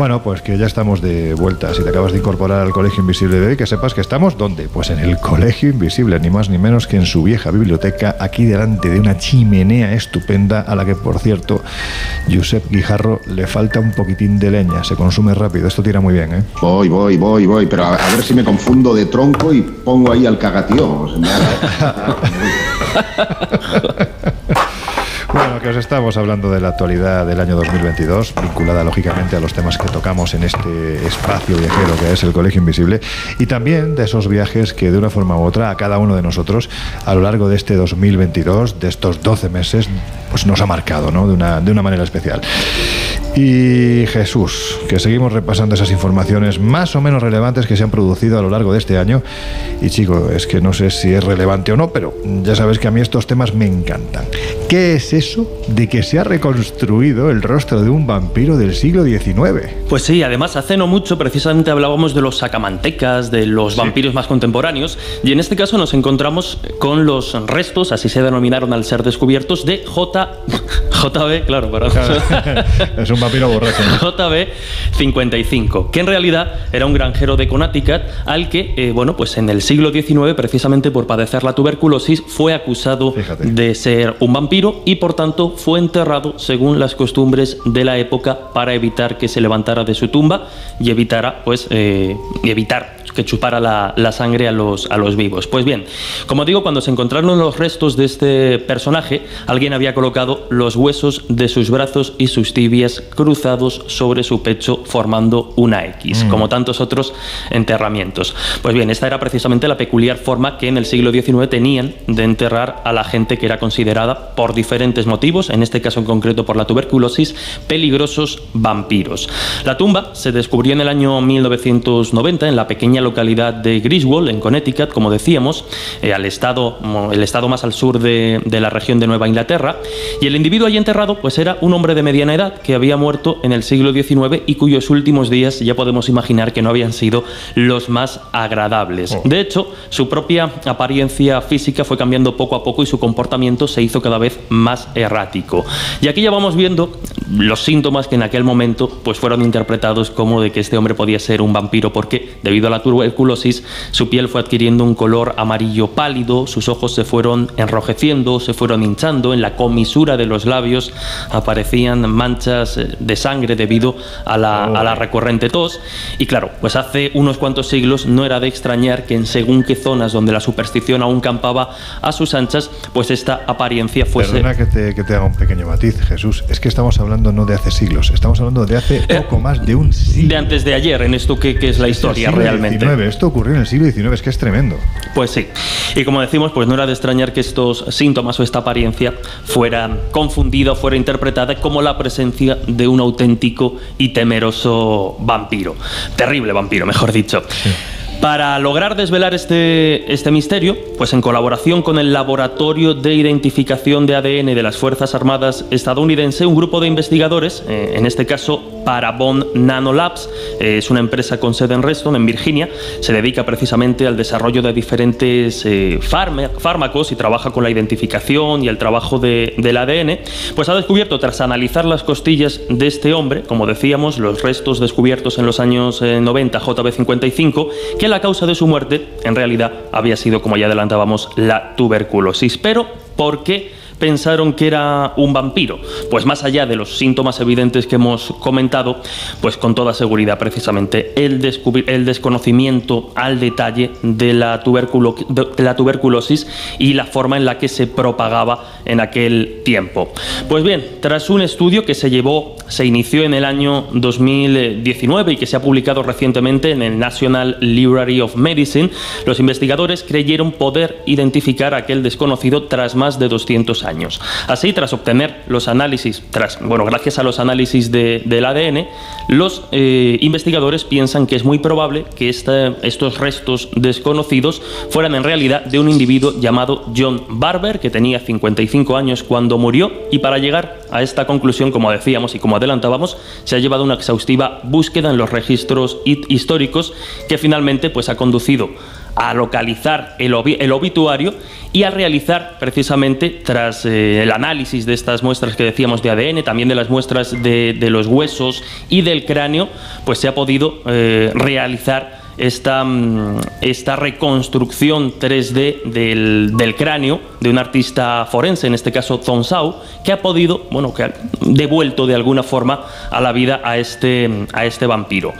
Bueno, pues que ya estamos de vuelta. Si te acabas de incorporar al Colegio Invisible de hoy, que sepas que estamos ¿dónde? Pues en el Colegio Invisible, ni más ni menos que en su vieja biblioteca, aquí delante de una chimenea estupenda, a la que, por cierto, Josep Guijarro le falta un poquitín de leña. Se consume rápido. Esto tira muy bien, ¿eh? Voy, voy, voy, voy, pero a, a ver si me confundo de tronco y pongo ahí al cagatío. Que os estamos hablando de la actualidad del año 2022, vinculada lógicamente a los temas que tocamos en este espacio viajero que es el Colegio Invisible, y también de esos viajes que de una forma u otra a cada uno de nosotros a lo largo de este 2022, de estos 12 meses, pues nos ha marcado, ¿no? De una, de una manera especial. Y Jesús, que seguimos repasando esas informaciones más o menos relevantes que se han producido a lo largo de este año. Y chico, es que no sé si es relevante o no, pero ya sabes que a mí estos temas me encantan. ¿Qué es eso de que se ha reconstruido el rostro de un vampiro del siglo XIX? Pues sí, además hace no mucho precisamente hablábamos de los sacamantecas, de los vampiros más contemporáneos, y en este caso nos encontramos con los restos, así se denominaron al ser descubiertos, de J... JB, claro, para... es un vampiro borracho. ¿no? JB 55, que en realidad era un granjero de Connecticut al que, eh, bueno, pues en el siglo XIX, precisamente por padecer la tuberculosis, fue acusado de ser un vampiro y por tanto fue enterrado según las costumbres de la época para evitar que se levantara de su tumba y evitara, pues, eh, evitar que chupara la, la sangre a los, a los vivos. Pues bien, como digo, cuando se encontraron los restos de este personaje, alguien había colocado los huesos de sus brazos y sus tibias cruzados sobre su pecho formando una X, Mm. como tantos otros enterramientos. Pues bien, esta era precisamente la peculiar forma que en el siglo XIX tenían de enterrar a la gente que era considerada por diferentes motivos, en este caso en concreto por la tuberculosis, peligrosos vampiros. La tumba se descubrió en el año 1990 en la pequeña localidad de Griswold, en Connecticut, como decíamos, eh, al estado, el estado más al sur de, de la región de Nueva Inglaterra, y el individuo allí enterrado pues era un hombre de mediana edad que había muerto en el siglo XIX y cuyos últimos días ya podemos imaginar que no habían sido los más agradables. De hecho, su propia apariencia física fue cambiando poco a poco y su comportamiento se hizo cada vez más errático. Y aquí ya vamos viendo los síntomas que en aquel momento pues fueron interpretados como de que este hombre podía ser un vampiro porque debido a la tuberculosis su piel fue adquiriendo un color amarillo pálido, sus ojos se fueron enrojeciendo, se fueron hinchando, en la comisura de los labios aparecían manchas eh, de sangre debido a la, a la recurrente tos. Y claro, pues hace unos cuantos siglos no era de extrañar que en según qué zonas donde la superstición aún campaba a sus anchas, pues esta apariencia fuese... Perdona que te, que te haga un pequeño matiz, Jesús. Es que estamos hablando no de hace siglos, estamos hablando de hace poco más de un siglo. De antes de ayer, en esto que, que es la Es el historia siglo realmente. XIX. Esto ocurrió en el siglo XIX, es que es tremendo. Pues sí. Y como decimos, pues no era de extrañar que estos síntomas o esta apariencia fuera confundida o fuera interpretada como la presencia de un auténtico y temeroso vampiro. Terrible vampiro, mejor dicho. Para lograr desvelar este, este misterio, pues en colaboración con el Laboratorio de Identificación de ADN de las Fuerzas Armadas estadounidense, un grupo de investigadores, eh, en este caso Parabon Nanolabs, eh, es una empresa con sede en Reston, en Virginia, se dedica precisamente al desarrollo de diferentes eh, fármacos y trabaja con la identificación y el trabajo de- del ADN, pues ha descubierto, tras analizar las costillas de este hombre, como decíamos, los restos descubiertos en los años eh, 90, JB55, que la causa de su muerte en realidad había sido, como ya adelantábamos, la tuberculosis. Pero, ¿por qué? Pensaron que era un vampiro? Pues más allá de los síntomas evidentes que hemos comentado, pues con toda seguridad precisamente el, el desconocimiento al detalle de la, tuberculosis y la forma en la que se propagaba en aquel tiempo. Pues bien, tras un estudio que se llevó, se inició en el año 2019 y que se ha publicado recientemente en el National Library of Medicine, los investigadores creyeron poder identificar aquel desconocido tras más de 200 años. Así, tras obtener los análisis, tras, bueno, gracias a los análisis de- del ADN, los eh, investigadores piensan que es muy probable que esta- estos restos desconocidos fueran en realidad de un individuo llamado John Barber, que tenía 55 años cuando murió, y para llegar a esta conclusión, como decíamos y como adelantábamos, se ha llevado una exhaustiva búsqueda en los registros históricos que finalmente pues, ha conducido a localizar el, obi- el obituario y a realizar precisamente tras eh, el análisis de estas muestras que decíamos de ADN, también de las muestras de, de los huesos y del cráneo, pues se ha podido eh, realizar esta, mm, esta reconstrucción 3D del, del cráneo de un artista forense, en este caso Zonsau, que ha podido, bueno, que ha devuelto de alguna forma a la vida a este, a este vampiro.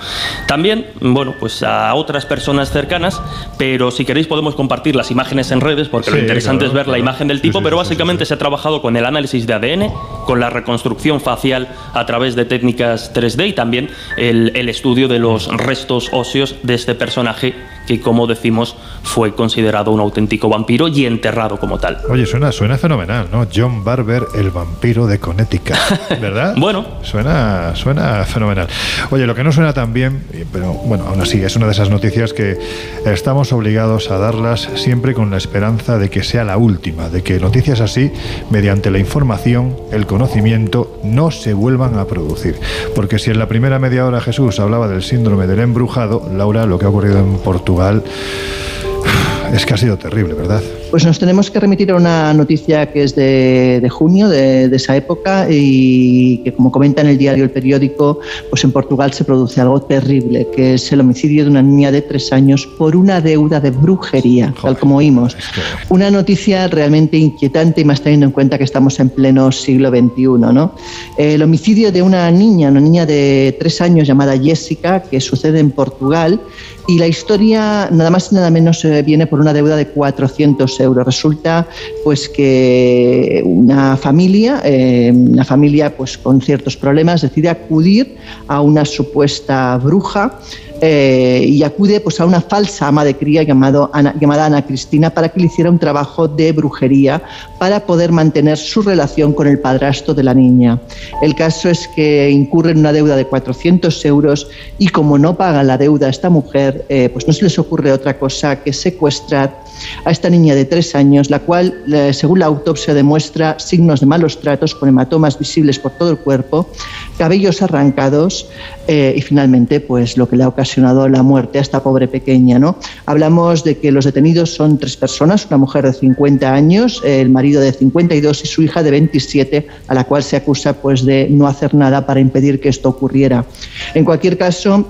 También, bueno, pues a otras personas cercanas, pero si queréis podemos compartir las imágenes en redes, porque lo interesante claro, es ver la imagen del tipo, pero básicamente se ha trabajado con el análisis de ADN, con la reconstrucción facial a través de técnicas 3D y también el, el estudio de los restos óseos de este personaje que, como decimos, fue considerado un auténtico vampiro y enterrado como tal. Oye, suena, suena fenomenal, ¿no? John Barber, el vampiro de Connecticut, ¿verdad? bueno. Suena, suena fenomenal. Oye, lo que no suena tan bien, pero bueno, aún así, es una de esas noticias que estamos obligados a darlas siempre con la esperanza de que sea la última, de que noticias así, mediante la información, el conocimiento, no se vuelvan a producir. Porque si en la primera media hora Jesús hablaba del síndrome del embrujado, Laura, lo que ha ocurrido en Portugal es que ha sido terrible, ¿verdad? Pues nos tenemos que remitir a una noticia que es de, de junio, de, de esa época, y que como comenta en el diario El Periódico, pues en Portugal se produce algo terrible, que es el homicidio de una niña de tres años por una deuda de brujería, tal como oímos. Una noticia realmente inquietante y más teniendo en cuenta que estamos en pleno siglo XXI. ¿no? El homicidio de una niña, una niña de tres años llamada Jessica, que sucede en Portugal, y la historia nada más y nada menos eh, viene por una deuda de 400 euros. Resulta pues que una familia, eh, una familia pues con ciertos problemas decide acudir a una supuesta bruja eh, y acude pues, a una falsa ama de cría llamado Ana- llamada Ana Cristina para que le hiciera un trabajo de brujería para poder mantener su relación con el padrastro de la niña. El caso es que incurre en una deuda de 400 euros y como no paga la deuda a esta mujer, eh, pues no se les ocurre otra cosa que secuestrar a esta niña de tres años, la cual, según la autopsia, demuestra signos de malos tratos con hematomas visibles por todo el cuerpo, cabellos arrancados eh, y finalmente, pues lo que le ha ocasionado la muerte a esta pobre pequeña. ¿no? Hablamos de que los detenidos son tres personas, una mujer de 50 años, el marido de 52 y su hija de 27, a la cual se acusa pues de no hacer nada para impedir que esto ocurriera. En cualquier caso,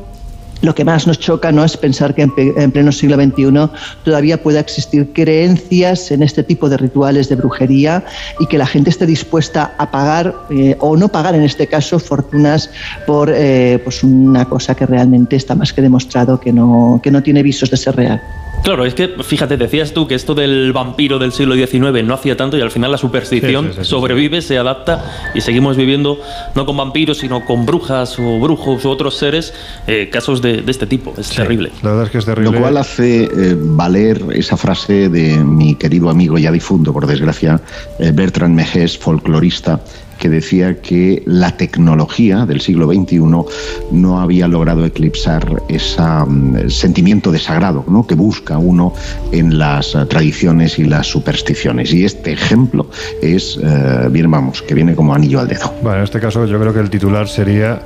lo que más nos choca no es pensar que en, pleno siglo XXI todavía pueda existir creencias en este tipo de rituales de brujería y que la gente esté dispuesta a pagar eh, o no pagar en este caso fortunas por eh, pues una cosa que realmente está más que demostrado que no, que no tiene visos de ser real. Claro, es que fíjate, decías tú que esto del vampiro del siglo XIX no hacía tanto y al final la superstición Sí, sí, sí, sí, sobrevive, se adapta y seguimos viviendo no con vampiros, sino con brujas o brujos u otros seres, eh, casos de, de este tipo. Es terrible. La verdad es que es terrible. Lo cual hace eh, valer esa frase de mi querido amigo ya difunto, por desgracia, eh, Bertrand Mejes, folclorista, que decía que la tecnología del siglo XXI no había logrado eclipsar ese sentimiento de sagrado ¿no? que busca uno en las eh, tradiciones y las supersticiones. Y este ejemplo es, eh, bien vamos, que viene como anillo al dedo. Bueno, en este caso yo creo que el titular sería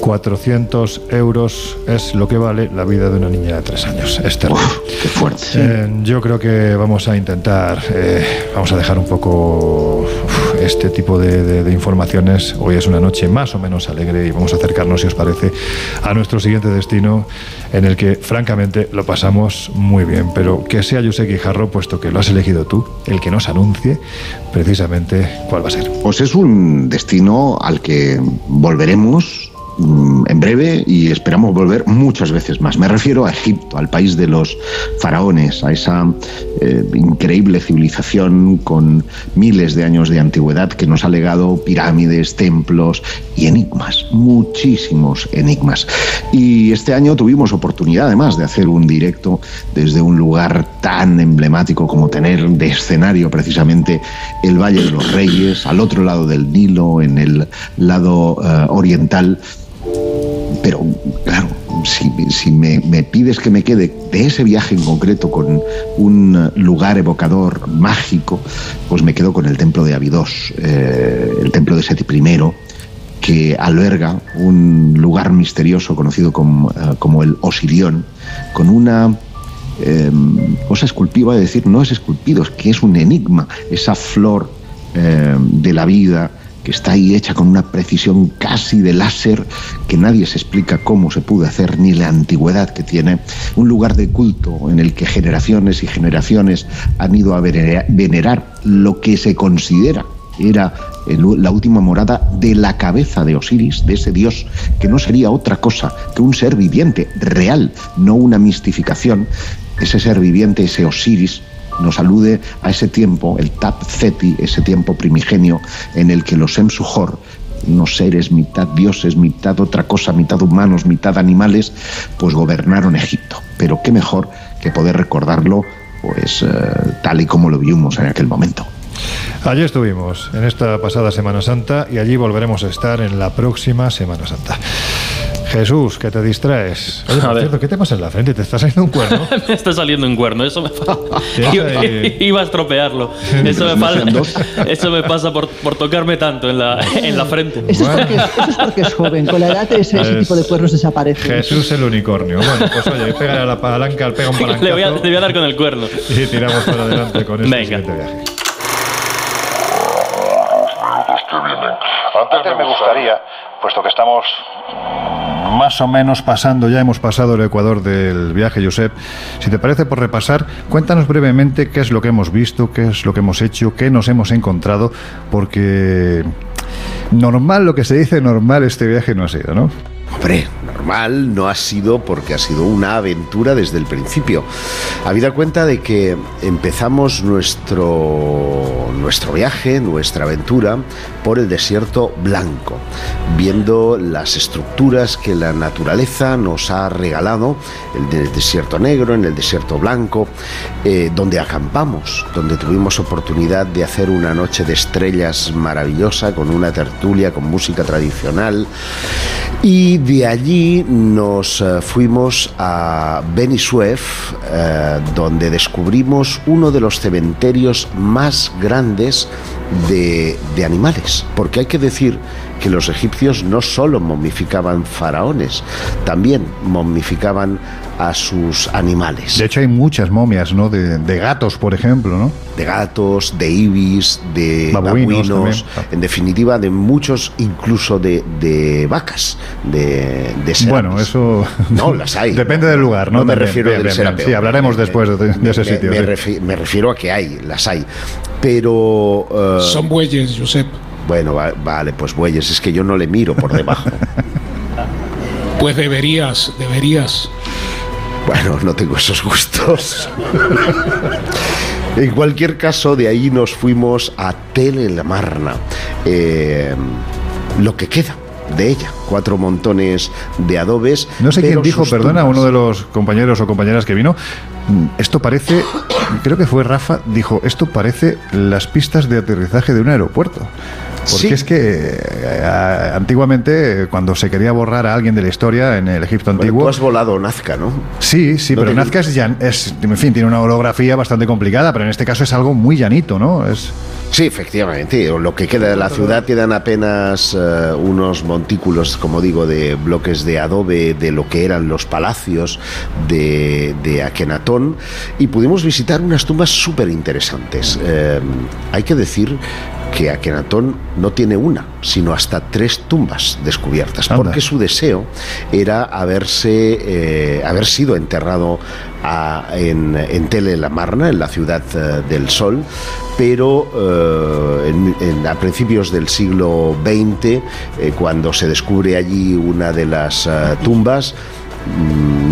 400 euros es lo que vale la vida de una niña de tres años. Es terrible. qué fuerte. Eh, yo creo que vamos a intentar, eh, vamos a dejar un poco uf, este tipo de, de- informaciones. Hoy es una noche más o menos alegre y vamos a acercarnos, si os parece, a nuestro siguiente destino, en el que francamente lo pasamos muy bien. Pero que sea José Guijarro, puesto que lo has elegido tú, el que nos anuncie precisamente cuál va a ser. Pues es un destino al que volveremos en breve y esperamos volver muchas veces más. Me refiero a Egipto, al país de los faraones, a esa eh, increíble civilización con miles de años de antigüedad que nos ha legado pirámides, templos y enigmas, muchísimos enigmas. Y este año tuvimos oportunidad además de hacer un directo desde un lugar tan emblemático como tener de escenario precisamente el Valle de los Reyes, al otro lado del Nilo, en el lado eh, oriental. Pero claro, si, me, pides que me quede de ese viaje en concreto con un eh, lugar evocador mágico, pues me quedo con el templo de Abidos, eh, el templo de Seti I, que alberga un lugar misterioso conocido como, eh, como el Osirión, con una eh, cosa esculpida, es decir, no es esculpido, es que es un enigma, esa flor eh, de la vida que está ahí hecha con una precisión casi de láser que nadie se explica cómo se pudo hacer ni la antigüedad que tiene, un lugar de culto en el que generaciones y generaciones han ido a venera- venerar lo que se considera era la última morada de la cabeza de Osiris, de ese dios que no sería otra cosa que un ser viviente real, no una mistificación. Ese ser viviente, ese Osiris, nos alude a ese tiempo, el Tap Zeti, ese tiempo primigenio en el que los Emsuhor, unos seres mitad dioses, mitad otra cosa, mitad humanos, mitad animales, pues gobernaron Egipto. Pero qué mejor que poder recordarlo, pues eh, tal y como lo vimos en aquel momento. Allí estuvimos en esta pasada Semana Santa y allí volveremos a estar en la próxima Semana Santa. Jesús, que te distraes. Oye, A por ver. cierto, ¿qué te pasa en la frente? ¿Te está saliendo un cuerno? me está saliendo un cuerno, eso me Ya iba, a estropearlo. Eso me, pasa, eso me pasa por, por tocarme tanto en la, en la frente. Eso es, porque, eso es porque es joven, con la edad ese, ese Es- tipo de cuernos desaparecen. Jesús el unicornio. Bueno, pues oye, pégale a la palanca, pega un palancazo Le voy, a, le voy a dar con el cuerno. y tiramos para adelante con este Venga. siguiente viaje. Antes me gustaría, puesto que estamos más o menos pasando, ya hemos pasado el Ecuador del viaje, Josep. Si te parece por repasar, cuéntanos brevemente qué es lo que hemos visto, qué es lo que hemos hecho, qué nos hemos encontrado, porque normal, lo que se dice normal, este viaje no ha sido, ¿no? Hombre, normal no ha sido porque ha sido una aventura desde el principio. Habida cuenta de que empezamos nuestro, nuestro viaje, nuestra aventura, por el desierto blanco, viendo las estructuras que la naturaleza nos ha regalado, el desierto negro, en el desierto blanco, eh, donde acampamos, donde tuvimos oportunidad de hacer una noche de estrellas maravillosa, con una tertulia, con música tradicional. Y de allí nos eh, fuimos a Beni Suef, eh, donde descubrimos uno de los cementerios más grandes de, de animales, porque hay que decir que los egipcios no solo momificaban faraones, también momificaban a sus animales. De hecho, hay muchas momias, ¿no? De, de gatos, por ejemplo, ¿no? De gatos, de ibis, de Babuinos babuinos, en definitiva, de muchos, incluso de, de vacas, de, de serapis. Bueno, eso. No, las hay. Depende del lugar, ¿no? No me También. refiero Bien, del bien, bien. Sí, hablaremos Me- después de, de ese me- sitio. Me, sí. refi- me refiero a que hay, las hay. Pero. eh, Son bueyes, Josep. Bueno, va- vale, pues bueyes, es que yo no le miro por debajo. Pues deberías, deberías. Bueno, no tengo esos gustos. en cualquier caso, de ahí nos fuimos a Telelamarna. Eh, lo que queda de ella, cuatro montones de adobes. No sé quién dijo, perdona, tumbas- uno de los compañeros o compañeras que vino. mm, Esto parece, creo que fue Rafa, dijo, esto parece las pistas de aterrizaje de un aeropuerto. Porque Sí. es que eh, antiguamente, cuando se quería borrar a alguien de la historia en el Egipto Bueno, antiguo. tú has volado Nazca, ¿no? Sí, sí, No pero Nazca es, llan- es, en fin, tiene una orografía bastante complicada, pero en este caso es algo muy llanito, ¿no? Es, Sí, efectivamente. Lo que queda de la ciudad quedan apenas eh, unos montículos, como digo, de bloques de adobe de lo que eran los palacios de, de Akenatón y pudimos visitar unas tumbas súper interesantes. Eh, hay que decir que Akenatón no tiene una, sino hasta tres tumbas descubiertas, Anda. porque su deseo era haberse, eh, haber sido enterrado a- en, en Tele la Marna, en la ciudad eh, del Sol, pero eh, en- en- a principios del siglo XX, eh, cuando se descubre allí una de las tumbas,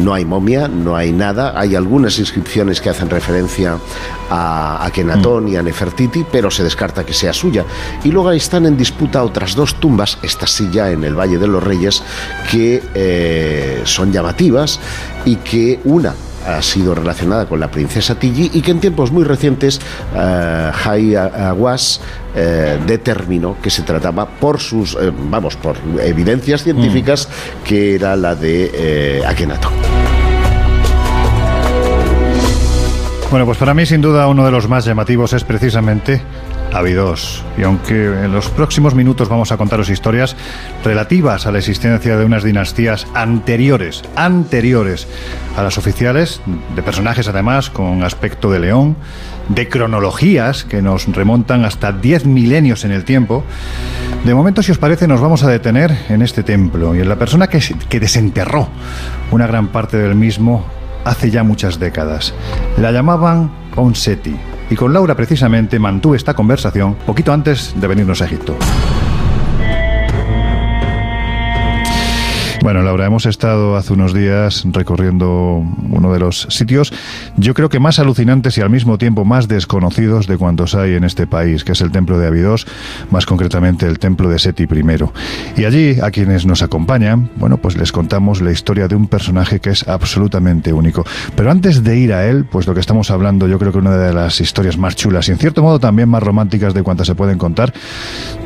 no hay momia, no hay nada. Hay algunas inscripciones que hacen referencia a Akenatón y a Nefertiti, pero se descarta que sea suya. Y luego están en disputa otras dos tumbas, esta sí ya en el Valle de los Reyes, que eh, son llamativas y que una ha sido relacionada con la princesa Tigi y que en tiempos muy recientes eh, Jai Aguas eh, determinó que se trataba por sus, eh, vamos, por evidencias científicas que era la de eh, Akenatón. Bueno, pues para mí sin duda uno de los más llamativos es precisamente Y aunque en los próximos minutos vamos a contaros historias relativas a la existencia de unas dinastías anteriores, anteriores a las oficiales, de personajes además con aspecto de león, de cronologías que nos remontan hasta 10 milenios en el tiempo, de momento, si os parece, nos vamos a detener en este templo y en la persona que, que desenterró una gran parte del mismo hace ya muchas décadas. La llamaban Onseti. Y con Laura precisamente mantuve esta conversación poquito antes de venirnos a Egipto. Bueno, Laura, hemos estado hace unos días recorriendo uno de los sitios, yo creo que más alucinantes y al mismo tiempo más desconocidos de cuantos hay en este país, que es el templo de Abidos, más concretamente el templo de Seti I. Y allí, a quienes nos acompañan, bueno, pues les contamos la historia de un personaje que es absolutamente único. Pero antes de ir a él, pues lo que estamos hablando, yo creo que una de las historias más chulas y en cierto modo también más románticas de cuantas se pueden contar,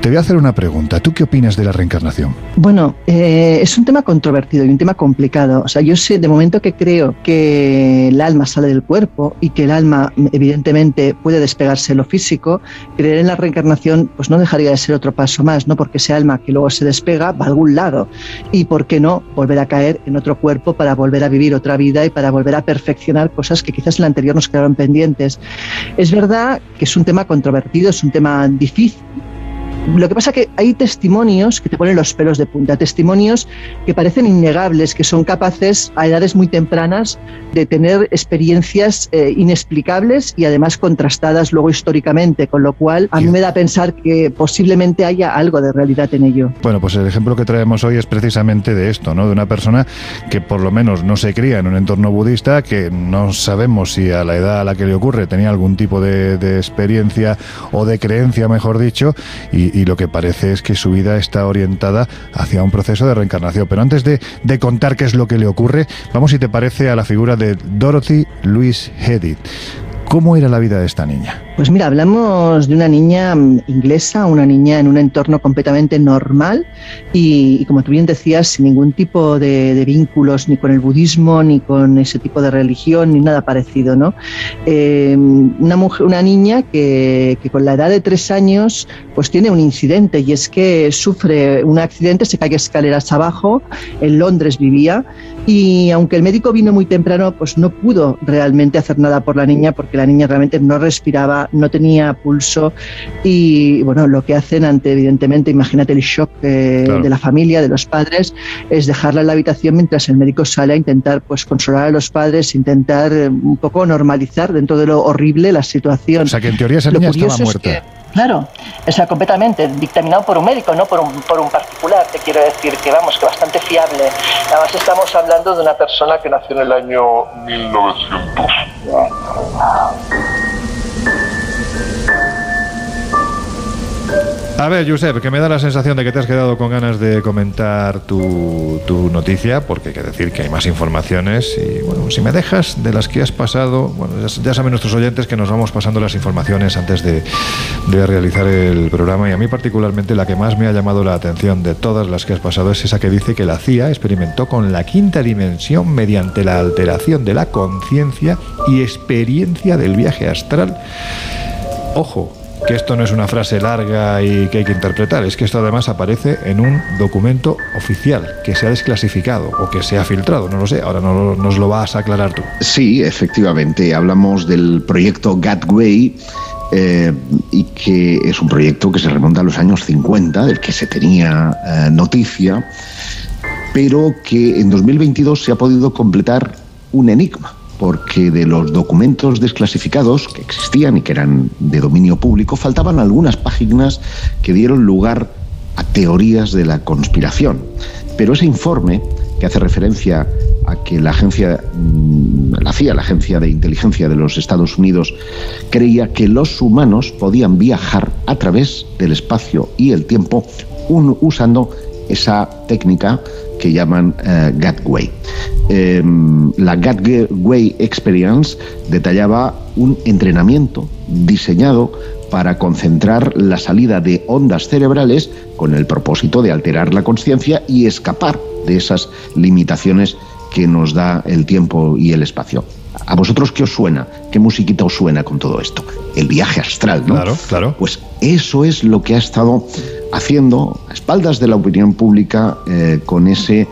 te voy a hacer una pregunta. ¿Tú qué opinas de la reencarnación? Bueno, eh, es un tema controvertido y un tema complicado. O sea, yo sé de momento que creo que el alma sale del cuerpo y que el alma evidentemente puede despegarse de lo físico. Creer en la reencarnación pues no dejaría de ser otro paso más, ¿no? Porque ese alma que luego se despega va a algún lado. Y por qué no volver a caer en otro cuerpo para volver a vivir otra vida y para volver a perfeccionar cosas que quizás en la anterior nos quedaron pendientes. Es verdad que es un tema controvertido, es un tema difícil lo que pasa que hay testimonios que te ponen los pelos de punta, testimonios que parecen innegables, que son capaces a edades muy tempranas de tener experiencias eh, inexplicables y además contrastadas luego históricamente, con lo cual a mí me da a pensar que posiblemente haya algo de realidad en ello. Bueno, pues el ejemplo que traemos hoy es precisamente de esto, ¿no? De una persona que por lo menos no se cría en un entorno budista, que no sabemos si a la edad a la que le ocurre tenía algún tipo de, de experiencia o de creencia, mejor dicho, y, y lo que parece es que su vida está orientada hacia un proceso de reencarnación. Pero antes de, de contar qué es lo que le ocurre, vamos, si te parece, a la figura de Dorothy Louise Hedith. ¿Cómo era la vida de esta niña? Pues mira, hablamos de una niña mm, inglesa, una niña en un entorno completamente normal y, como tú bien decías, sin ningún tipo de, vínculos ni con el budismo, ni con ese tipo de religión, ni nada parecido, ¿no? Eh, una, mujer, una niña que, que con la edad de tres años pues tiene un incidente y es que sufre un accidente, se cae escaleras abajo, en Londres vivía y aunque el médico vino muy temprano, pues no pudo realmente hacer nada por la niña porque la niña realmente no respiraba, no tenía pulso y bueno, lo que hacen ante evidentemente, imagínate el shock eh, Claro. de la familia, de los padres, es dejarla en la habitación mientras el médico sale a intentar pues consolar a los padres, intentar eh, un poco normalizar dentro de lo horrible la situación. O sea, que en teoría esa Lo niña estaba curioso es muerta. que- Claro, o sea, completamente, dictaminado por un médico, no por un, por un particular, te quiero decir, que vamos, que bastante fiable. Además estamos hablando de una persona que nació en el año 1900. A ver, Josep, que me da la sensación de que te has quedado con ganas de comentar tu, tu noticia, porque hay que decir que hay más informaciones. Y bueno, si me dejas de las que has pasado, bueno, ya, ya saben nuestros oyentes que nos vamos pasando las informaciones antes de, de realizar el programa. Y a mí, particularmente, la que más me ha llamado la atención de todas las que has pasado es esa que dice que la CIA experimentó con la quinta dimensión mediante la alteración de la conciencia y experiencia del viaje astral. Ojo, que esto no es una frase larga y que hay que interpretar, es que esto además aparece en un documento oficial que se ha desclasificado o que se ha filtrado, no lo sé, ahora no, nos lo vas a aclarar tú. Sí, efectivamente, hablamos del proyecto Gateway. eh, y que es un proyecto que se remonta a los años 50, del que se tenía eh, noticia, pero que en 2022 se ha podido completar un enigma, porque de los documentos desclasificados que existían y que eran de dominio público, faltaban algunas páginas que dieron lugar a teorías de la conspiración. Pero ese informe, que hace referencia a que la agencia, mm, la CIA, la agencia de inteligencia de los Estados Unidos, creía que los humanos podían viajar a través del espacio y el tiempo un- usando esa técnica que llaman eh, Gateway. Eh, la Gateway Experience detallaba un entrenamiento diseñado para concentrar la salida de ondas cerebrales con el propósito de alterar la conciencia y escapar de esas limitaciones que nos da el tiempo y el espacio. ¿A vosotros qué os suena? ¿Qué musiquita os suena con todo esto? El viaje astral, ¿no? Claro, claro. Pues eso es lo que ha estado haciendo a espaldas de la opinión pública eh, con ese eh,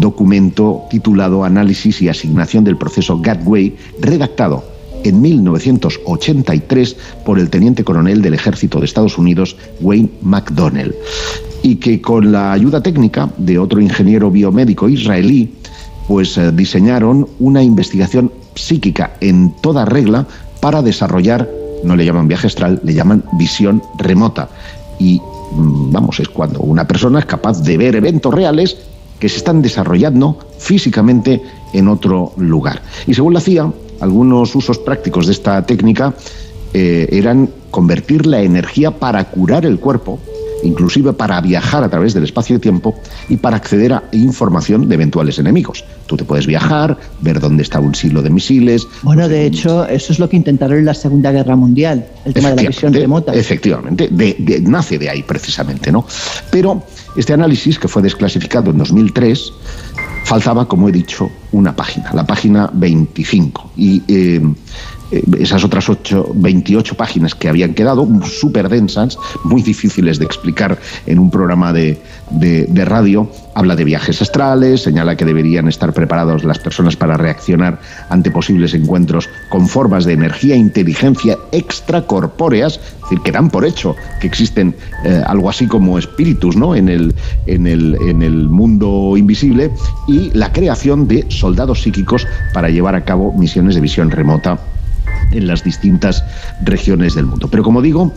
documento titulado Análisis y asignación del proceso Gateway, redactado en 1983 por el teniente coronel del ejército de Estados Unidos, Wayne McDonnell, y que con la ayuda técnica de otro ingeniero biomédico israelí, pues eh, diseñaron una investigación psíquica en toda regla para desarrollar, no le llaman viaje astral, le llaman visión remota. Y vamos, es cuando una persona es capaz de ver eventos reales que se están desarrollando físicamente en otro lugar. Y según la CIA, algunos usos prácticos de esta técnica eh, eran convertir la energía para curar el cuerpo, inclusive para viajar a través del espacio y tiempo y para acceder a información de eventuales enemigos. Tú te puedes viajar, ver dónde está un silo de misiles. Bueno, de hecho, eso es lo que intentaron en la Segunda Guerra Mundial, el tema de la visión remota. Efectivamente, de- de- nace de ahí precisamente, ¿no? Pero este análisis, que fue desclasificado en 2003, faltaba, como he dicho, una página, la página 25. Y eh, eh, esas otras ocho, 28 páginas que habían quedado, súper densas, muy difíciles de explicar en un programa de radio, habla de viajes astrales, señala que deberían estar preparados las personas para reaccionar ante posibles encuentros con formas de energía e inteligencia extracorpóreas, es decir, que dan por hecho que existen eh, algo así como espíritus ¿no? en, el, en, el, en el mundo invisible, y la creación de soldados psíquicos para llevar a cabo misiones de visión remota en las distintas regiones del mundo. Pero como digo,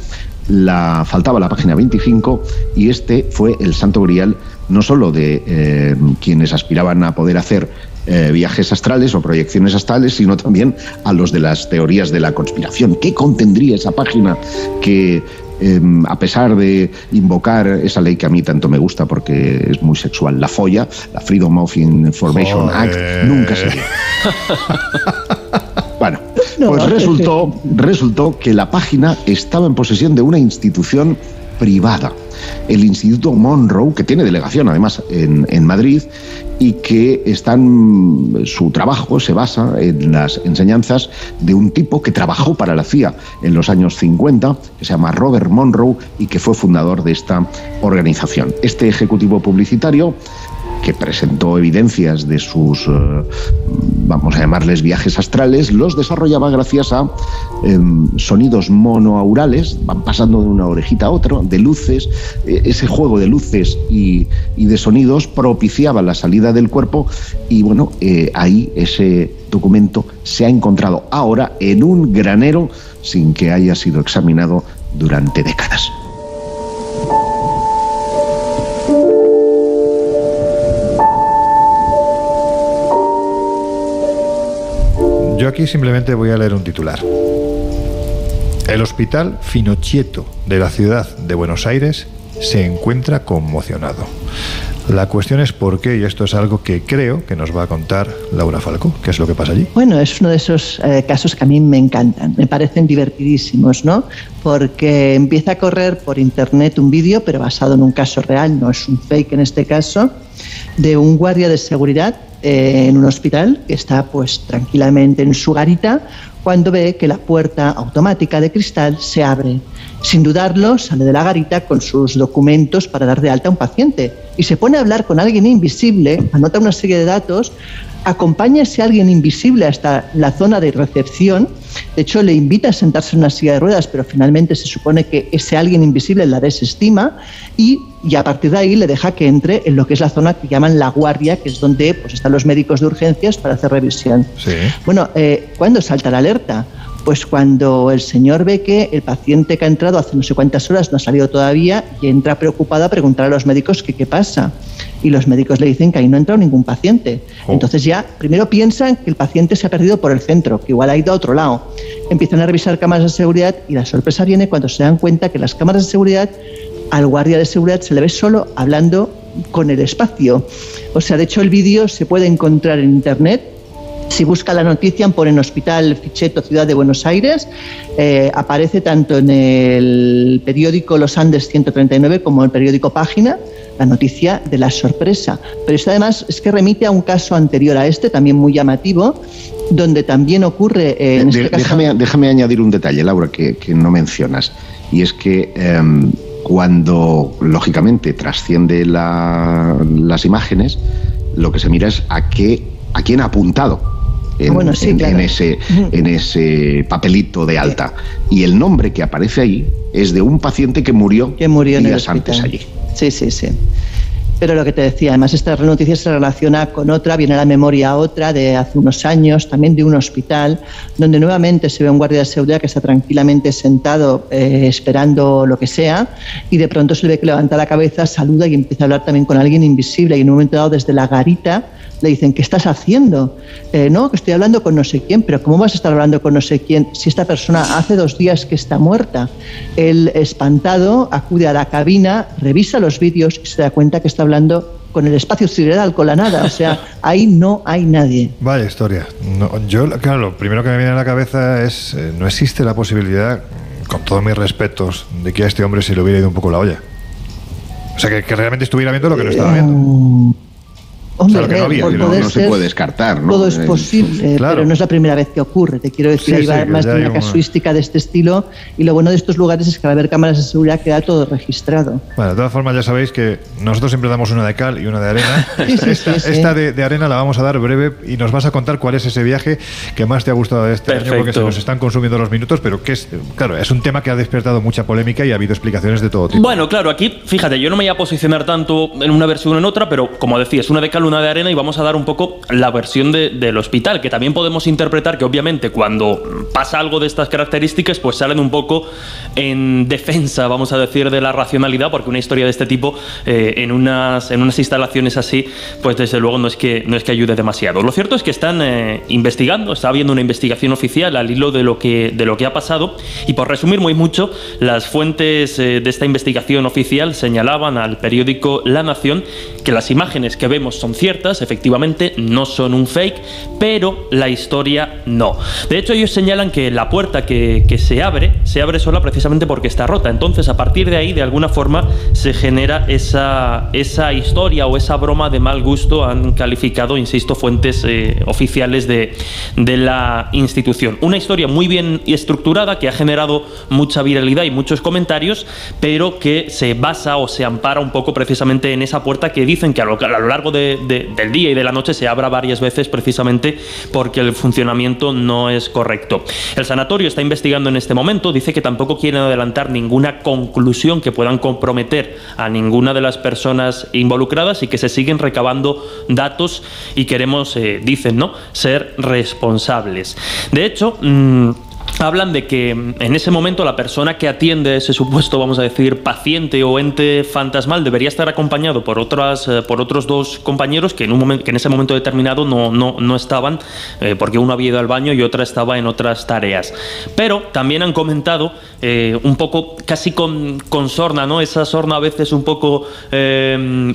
la, faltaba la página 25 y este fue el santo grial no solo de eh, quienes aspiraban a poder hacer eh, viajes astrales o proyecciones astrales, sino también a los de las teorías de la conspiración. ¿Qué contendría esa página que, eh, a pesar de invocar esa ley que a mí tanto me gusta porque es muy sexual, la FOIA, la Freedom of Information Joder. Act, nunca se dio? Pues resultó, resultó que la página estaba en posesión de una institución privada, el Instituto Monroe, que tiene delegación además en, en Madrid y que están, su trabajo se basa en las enseñanzas de un tipo que trabajó para la CIA en los años 50, que se llama Robert Monroe y que fue fundador de esta organización. Este ejecutivo publicitario que presentó evidencias de sus, eh, vamos a llamarles viajes astrales, los desarrollaba gracias a em, sonidos monoaurales, van pasando de una orejita a otra, de luces, eh, ese juego de luces y, y de sonidos propiciaba la salida del cuerpo y bueno, eh, ahí ese documento se ha encontrado ahora en un granero sin que haya sido examinado durante décadas. Yo aquí simplemente voy a leer un titular. El Hospital Finocchieto de la ciudad de Buenos Aires se encuentra conmocionado. La cuestión es por qué, y esto es algo que creo que nos va a contar Laura Falco. ¿Qué es lo que pasa allí? Bueno, es uno de esos eh, casos que a mí me encantan, me parecen divertidísimos, ¿no? Porque empieza a correr por internet un vídeo, pero basado en un caso real, no es un fake en este caso, de un guardia de seguridad eh, en un hospital que está pues tranquilamente en su garita cuando ve que la puerta automática de cristal se abre. Sin dudarlo, sale de la garita con sus documentos para dar de alta a un paciente y se pone a hablar con alguien invisible, anota una serie de datos, acompaña a ese alguien invisible hasta la zona de recepción. De hecho, le invita a sentarse en una silla de ruedas, pero finalmente se supone que ese alguien invisible la desestima y, y a partir de ahí le deja que entre en lo que es la zona que llaman la guardia, que es donde pues, están los médicos de urgencias para hacer revisión. Sí. Bueno, eh, ¿cuándo salta la alerta? Pues cuando el señor ve que el paciente que ha entrado hace no sé cuántas horas no ha salido todavía y entra preocupado a preguntar a los médicos que qué pasa. Y los médicos le dicen que ahí no ha entrado ningún paciente. Entonces ya primero piensan que el paciente se ha perdido por el centro, que igual ha ido a otro lado. Empiezan a revisar cámaras de seguridad y la sorpresa viene cuando se dan cuenta que las cámaras de seguridad al guardia de seguridad se le ve solo hablando con el espacio. O sea, de hecho el vídeo se puede encontrar en internet si busca la noticia, ponen Hospital Ficheto, Ciudad de Buenos Aires. Eh, aparece tanto en el periódico Los Andes 139 como en el periódico Página la noticia de la sorpresa. Pero esto además es que remite a un caso anterior a este, también muy llamativo, donde también ocurre. eh, en De- este caso, déjame, déjame añadir un detalle, Laura, que, que no mencionas. Y es que em, cuando, lógicamente, trasciende la- las imágenes, lo que se mira es a, qué, a quién ha apuntado en, bueno, sí, en- claro. en ese, en ese papelito de alta. Y el nombre que aparece ahí es de un paciente que murió, que murió días antes allí. Sí, sí, sí. Pero lo que te decía, además esta noticia se relaciona con otra, viene a la memoria otra de hace unos años, también de un hospital, donde nuevamente se ve un guardia de seguridad que está tranquilamente sentado eh, esperando lo que sea y de pronto se le ve que levanta la cabeza, saluda y empieza a hablar también con alguien invisible y en un momento dado desde la garita le dicen, ¿qué estás haciendo? "Eh, no, que estoy hablando con no sé quién, pero ¿cómo vas a estar hablando con no sé quién si esta persona hace dos días que está muerta? El espantado acude a la cabina, revisa los vídeos y se da cuenta que está hablando con el espacio sideral, con la nada. O sea, ahí no hay nadie. Vaya historia. No, yo, claro, lo primero que me viene a la cabeza es, eh, no existe la posibilidad, con todos mis respetos, de que a este hombre se le hubiera ido un poco la olla. O sea, que, que realmente estuviera viendo lo que no estaba viendo. Hombre, que no había, por no- no se ser, puede descartar, ¿no? Todo es Eh, posible, claro. pero no es la primera vez que ocurre. Te quiero decir, Sí, hay sí, que más de una una- casuística de este estilo y lo bueno de estos lugares es que al haber cámaras de seguridad queda todo registrado. Bueno, de todas formas ya sabéis que nosotros siempre damos una de cal y una de arena. Sí, sí, esta sí, sí. esta de, de arena la vamos a dar breve y nos vas a contar cuál es ese viaje que más te ha gustado de este año porque Perfecto. se nos están consumiendo los minutos, pero que es, claro, es un tema que ha despertado mucha polémica y ha habido explicaciones de todo tipo. Bueno, claro, aquí, fíjate, yo no me voy a posicionar tanto en una versión o en otra, pero como decías, una de cal, una de arena, y vamos a dar un poco la versión de- del hospital, que también podemos interpretar que obviamente cuando pasa algo de estas características, pues salen un poco en defensa, vamos a decir, de la racionalidad, porque una historia de este tipo eh, en, unas, en unas instalaciones así, pues desde luego no es que, no es que ayude demasiado. Lo cierto es que están eh, investigando, está habiendo una investigación oficial al hilo de lo que, de lo que ha pasado, y por resumir muy mucho, las fuentes eh, de esta investigación oficial señalaban al periódico La Nación que las imágenes que vemos son ciertas, efectivamente, no son un fake, pero la historia no. De hecho, ellos señalan que la puerta que, que se abre, se abre sola precisamente porque está rota. Entonces, a partir de ahí, de alguna forma, se genera esa, esa historia o esa broma de mal gusto, han calificado, insisto, fuentes eh, oficiales de, de la institución. Una historia muy bien estructurada que ha generado mucha viralidad y muchos comentarios, pero que se basa o se ampara un poco precisamente en esa puerta que dicen que a lo, a lo largo de- de- del día y de la noche se abra varias veces precisamente porque el funcionamiento no es correcto. El sanatorio está investigando en este momento, dice que tampoco quieren adelantar ninguna conclusión que puedan comprometer a ninguna de las personas involucradas y que se siguen recabando datos y queremos, eh, dicen, ¿no?, ser responsables. De hecho, mm, Hablan de que mm, en ese momento la persona que atiende ese supuesto, vamos a decir, paciente o ente fantasmal debería estar acompañado por otras, eh, por otros dos compañeros que en un que en ese momento determinado no, no, no estaban, eh, porque uno había ido al baño y otra estaba en otras tareas. Pero también han comentado eh, un poco, casi con, con sorna, ¿no? Esa sorna a veces un poco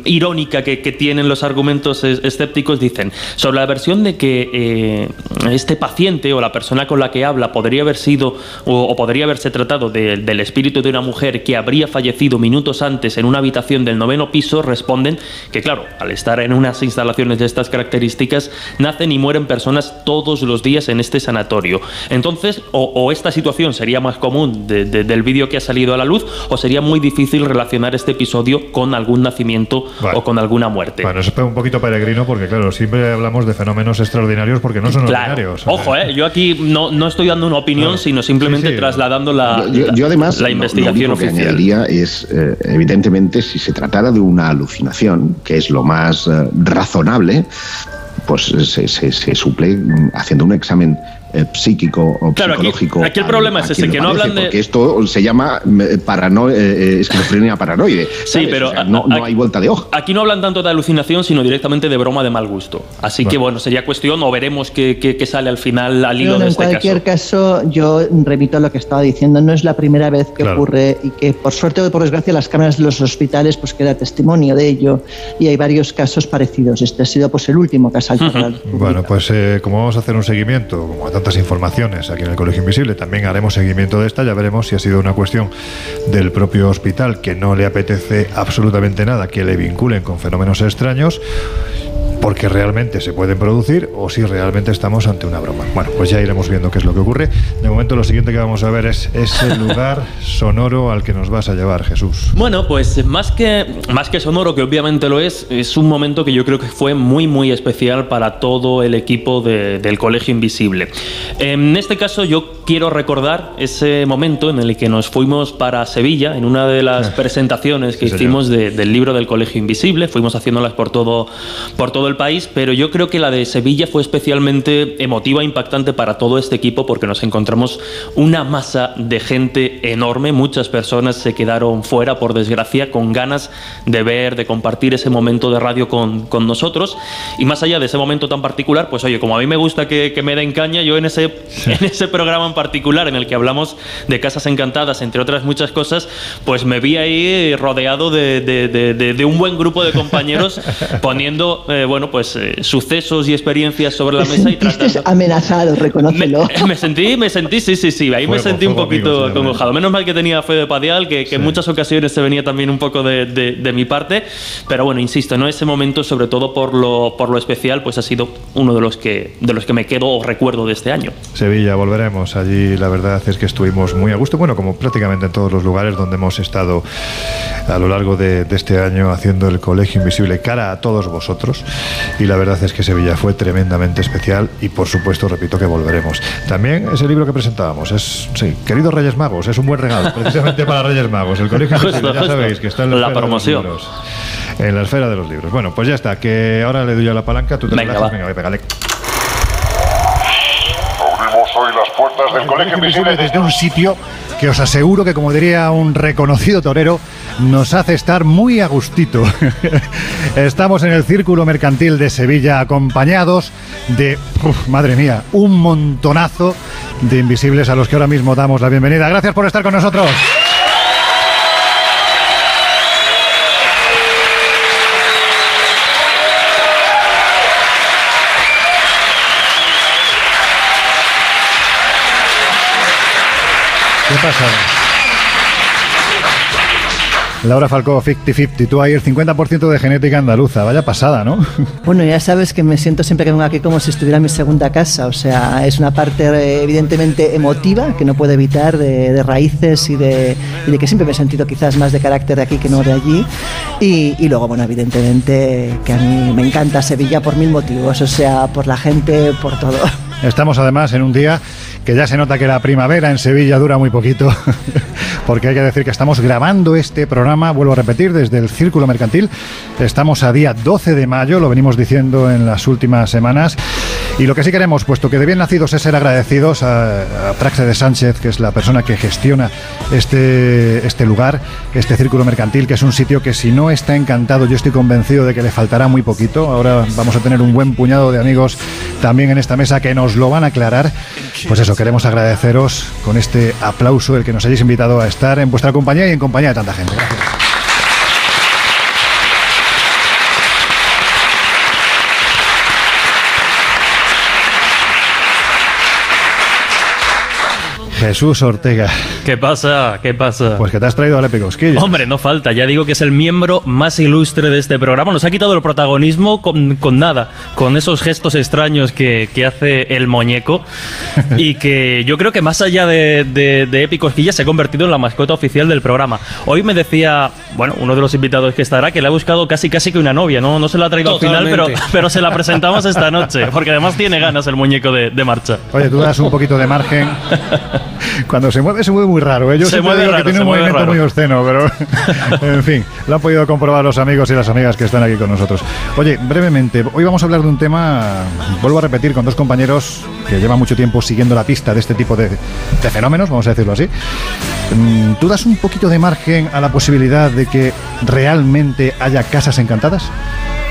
irónica que, tienen los argumentos es- escépticos, dicen, sobre la versión de que este paciente o la persona con la que habla podría haber sido o, o podría haberse tratado de- del espíritu de una mujer que habría fallecido minutos antes en una habitación del noveno piso, responden que, claro, al estar en unas instalaciones de estas características, nacen y mueren personas todos los días en este sanatorio. Entonces, o, o esta situación sería más común de- de- del vídeo que ha salido a la luz, o sería muy difícil relacionar este episodio con algún nacimiento o con alguna muerte. Bueno, eso es un poquito peregrino porque, claro, siempre hablamos de fenómenos extraordinarios porque no son Claro. ordinarios. Ojo, eh, yo aquí no, no estoy dando una opinión, sino simplemente trasladando la, Yo, yo además, la lo- investigación lo único que oficial. añadiría es, eh, evidentemente, si se tratara de una alucinación, que es lo más eh, razonable, pues se, se- se suple mm, haciendo un examen eh, psíquico o Claro, aquí- psicológico. aquí el a- problema a es ese, que no hablan de- Porque esto se llama parano- eh, eh, esquizofrenia paranoide. Sí, ¿sabes? pero O sea, a- no, a- no hay vuelta de hoja. Aquí no hablan tanto de alucinación, sino directamente de broma de mal gusto. Así que bueno, sería cuestión, o veremos qué, qué- qué sale al final al hilo Bueno, de en este cualquier caso. caso. yo remito a lo que estaba diciendo. No es la primera vez que Claro. ocurre y que, por suerte o por desgracia, las cámaras de los hospitales pues queda testimonio de ello. Y hay varios casos parecidos. Este ha sido pues el último que ha a la luz. Bueno, pues eh, como vamos a hacer un seguimiento, como tantas informaciones aquí en el Colegio Invisible, también haremos seguimiento de esta, ya veremos si ha sido una cuestión del propio hospital que no le apetece absolutamente nada que le vinculen con fenómenos extraños porque realmente se pueden producir o si realmente estamos ante una broma. Bueno, pues ya iremos viendo qué es lo que ocurre. De momento lo siguiente que vamos a ver es ese lugar sonoro al que nos vas a llevar, Jesús. Bueno, pues más que, más que sonoro, que obviamente lo es, es un momento que yo creo que fue muy, muy especial para todo el equipo de- del Colegio Invisible. En este caso yo quiero recordar ese momento en el que nos fuimos para Sevilla, en una de las presentaciones que Sí, hicimos de- del libro del Colegio Invisible, fuimos haciéndolas por todo, por todo el país, pero yo creo que la de Sevilla fue especialmente emotiva, e impactante para todo este equipo porque nos encontramos una masa de gente enorme, muchas personas se quedaron fuera, por desgracia, con ganas de ver, de compartir ese momento de radio con, con nosotros. Y más allá de ese momento tan particular, pues oye, como a mí me gusta que, que me den caña, yo en ese, en ese programa en particular en el que hablamos de casas encantadas, entre otras muchas cosas, pues me vi ahí rodeado de, de- de- de- de un buen grupo de compañeros poniendo, eh, bueno, pues eh, sucesos y experiencias sobre la mesa y tratando... Amenazado, reconócelo. Me sentí, me sentí, sí, sí, sí. Ahí me sentí un poquito sí, acongojado. Menos mal que tenía fe de Padial, que, que en muchas ocasiones se venía también un poco de, de- de mi parte. Pero bueno, insisto, ¿no? Ese momento, sobre todo por lo, por lo especial, pues ha sido uno de los que, de los que me quedo o recuerdo de este año. Sevilla, volveremos. Allí la verdad es que estuvimos muy a gusto, bueno, como prácticamente en todos los lugares donde hemos estado a lo largo de, de este año haciendo el Colegio Invisible cara a todos vosotros. Y la verdad es que Sevilla fue tremendamente especial y por supuesto, repito, que volveremos. También ese libro que presentábamos es, sí, queridos Reyes Magos, es un buen regalo, precisamente para Reyes Magos. El Colegio Invisible, ya sabéis que está en la, de los promoción. libros. En la esfera de los libros. Bueno, pues ya está, que ahora le doy yo la palanca, tú te Venga, relajas, va. venga, ve, pégale. Abrimos hoy las puertas del Colegio Invisible desde un sitio que os aseguro que, como diría un reconocido torero, nos hace estar muy a gustito. Estamos en el Círculo Mercantil de Sevilla acompañados de, madre mía, un montonazo de invisibles a los que ahora mismo damos la bienvenida. Gracias por estar con nosotros. ¿Qué pasa? Laura Falcó, 50-50. Tú el 50% de genética andaluza. Vaya pasada, ¿no? Bueno, ya sabes que me siento siempre que vengo aquí como si estuviera en mi segunda casa. O sea, es una parte eh, evidentemente emotiva que no puedo evitar de, raíces y de, y de que siempre me he sentido quizás más de carácter de aquí que no de allí. Y, y luego, bueno, evidentemente que a mí me encanta Sevilla por mil motivos. O sea, por la gente, por todo. Estamos además en un día que ya se nota que la primavera en Sevilla dura muy poquito, porque hay que decir que estamos grabando este programa, vuelvo a repetir, desde el Círculo Mercantil. Estamos a día 12 de mayo, lo venimos diciendo en las últimas semanas. Y lo que sí queremos, puesto que de bien nacidos es ser agradecidos a, a Praxe de Sánchez, que es la persona que gestiona este, este lugar, este Círculo Mercantil, que es un sitio que si no está encantado, yo estoy convencido de que le faltará muy poquito. Ahora vamos a tener un buen puñado de amigos también en esta mesa que nos lo van a aclarar. Pues eso, queremos agradeceros con este aplauso el que nos hayáis invitado a estar en vuestra compañía y en compañía de tanta gente. Gracias. Jesús Ortega. ¿Qué pasa? ¿Qué pasa? Pues que te has traído al Épico Cosquilla. Hombre, no falta. Ya digo que es el miembro más ilustre de este programa. Nos ha quitado el protagonismo con, con nada, con esos gestos extraños que, que hace el muñeco y que yo creo que más allá de, de, de se ha convertido en la mascota oficial del programa. Hoy me decía, bueno, uno de los invitados que estará, que le ha buscado casi casi que una novia. No, no se la ha traído al final, pero, pero se la presentamos esta noche, porque además tiene ganas el muñeco de, de marcha. Oye, tú das un poquito de margen. Cuando se mueve, se mueve muy raro. ¿eh? Yo Se mueve digo raro, que tiene un movimiento raro. muy obsceno, pero en fin, lo han podido comprobar los amigos y las amigas que están aquí con nosotros. Oye, brevemente, hoy vamos a hablar de un tema, vuelvo a repetir, con dos compañeros que llevan mucho tiempo siguiendo la pista de este tipo de, de fenómenos, vamos a decirlo así. Mm, ¿Tú das un poquito de margen a la posibilidad de que realmente haya casas encantadas?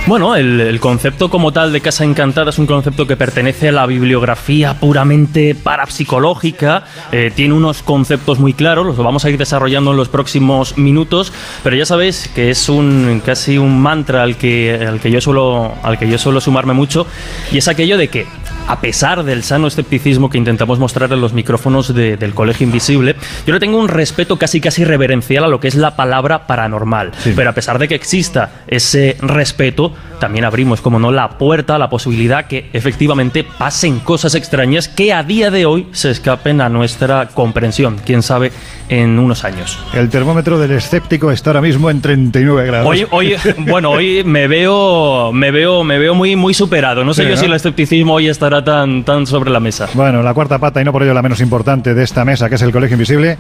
Bueno, el, concepto como tal de casa encantada es un concepto que pertenece a la bibliografía puramente parapsicológica. eh, tiene unos conceptos muy claros, los vamos a ir desarrollando en los próximos minutos, pero ya sabéis que es un casi un mantra al que, al que yo suelo al que yo suelo sumarme mucho y es aquello de que a pesar del sano escepticismo que intentamos mostrar en los micrófonos de- del Colegio Invisible, yo le tengo un respeto casi casi reverencial a lo que es la palabra paranormal. Pero a pesar de que exista ese respeto, también abrimos, como no, la puerta a la posibilidad que efectivamente pasen cosas extrañas que a día de hoy se escapen a nuestra comprensión. Quién sabe en unos años. El termómetro del escéptico está ahora mismo en 39 grados. Hoy, hoy, bueno, hoy me veo, me veo, me veo muy, muy superado. No sé Sí, yo ¿no? si el escepticismo hoy estará tan, tan sobre la mesa. Bueno, la cuarta pata y no por ello la menos importante de esta mesa, que es el Colegio Invisible.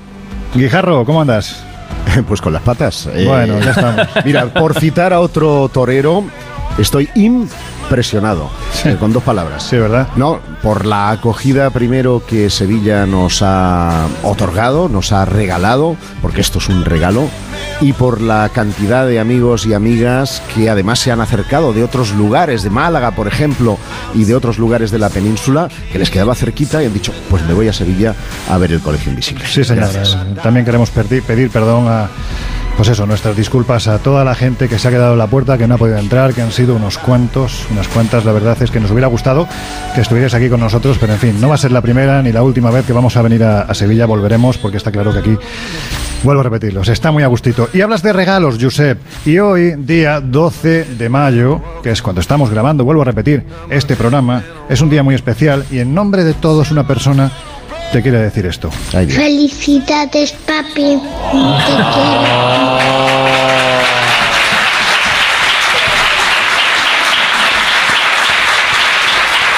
Guijarro, ¿cómo andas? Pues con las patas. Eh, Bueno, ya estamos. Mira, por citar a otro torero, estoy impresionado. eh, con dos palabras. Sí, ¿verdad? No, por la acogida primero que Sevilla nos ha otorgado, nos ha regalado, porque esto es un regalo, y por la cantidad de amigos y amigas que además se han acercado de otros lugares, de Málaga, por ejemplo, y de otros lugares de la península, que les quedaba cerquita y han dicho, pues me voy a Sevilla a ver el Colegio Invisible. Sí, señor. Gracias. También queremos pedir perdón a, pues eso, nuestras disculpas a toda la gente que se ha quedado en la puerta, que no ha podido entrar, que han sido unos cuantos, unas cuantas. La verdad es que nos hubiera gustado que estuvierais aquí con nosotros, pero en fin, no va a ser la primera ni la última vez que vamos a venir a, Sevilla. Volveremos porque está claro que aquí, vuelvo a repetirlo, se está muy a gustito. Y hablas de regalos, Josep. Y hoy, día 12 de mayo, que es cuando estamos grabando, vuelvo a repetir, este programa, es un día muy especial y en nombre de todos una persona te quiere decir esto. Felicidades, papi. Te quiero.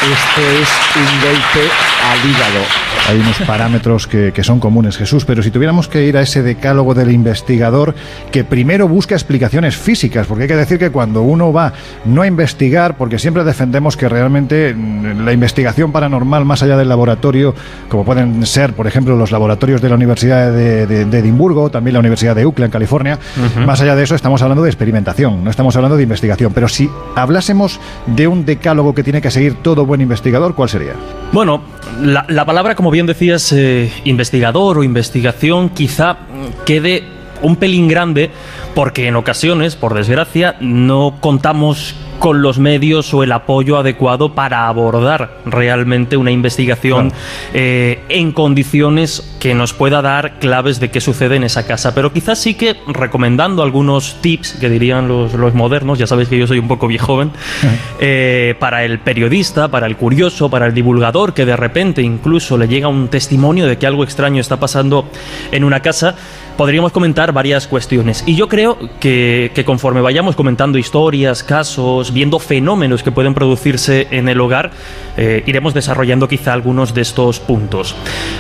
Este es un golpe al hígado. Hay unos parámetros que, que son comunes, Jesús, pero si tuviéramos que ir a ese decálogo del investigador que primero busca explicaciones físicas, porque hay que decir que cuando uno va no a investigar, porque siempre defendemos que realmente mm, la investigación paranormal más allá del laboratorio, como pueden ser, por ejemplo, los laboratorios de la Universidad de, de- de Edimburgo, también la Universidad de UCLA en California, más allá de eso estamos hablando de experimentación, no estamos hablando de investigación, pero si hablásemos de un decálogo que tiene que seguir todo buen investigador, ¿cuál sería? Bueno, la, la palabra, como bien decías, eh, investigador o investigación, quizá quede un pelín grande porque en ocasiones, por desgracia, no contamos con los medios o el apoyo adecuado para abordar realmente una investigación eh, en condiciones que nos pueda dar claves de qué sucede en esa casa. Pero quizás sí que recomendando algunos tips que dirían los, los modernos, ya sabéis que yo soy un poco viejo joven, eh, para el periodista, para el curioso, para el divulgador que de repente incluso le llega un testimonio de que algo extraño está pasando en una casa, podríamos comentar varias cuestiones. Y yo creo que, que conforme vayamos comentando historias, casos, viendo fenómenos que pueden producirse en el hogar, eh, iremos desarrollando quizá algunos de estos puntos.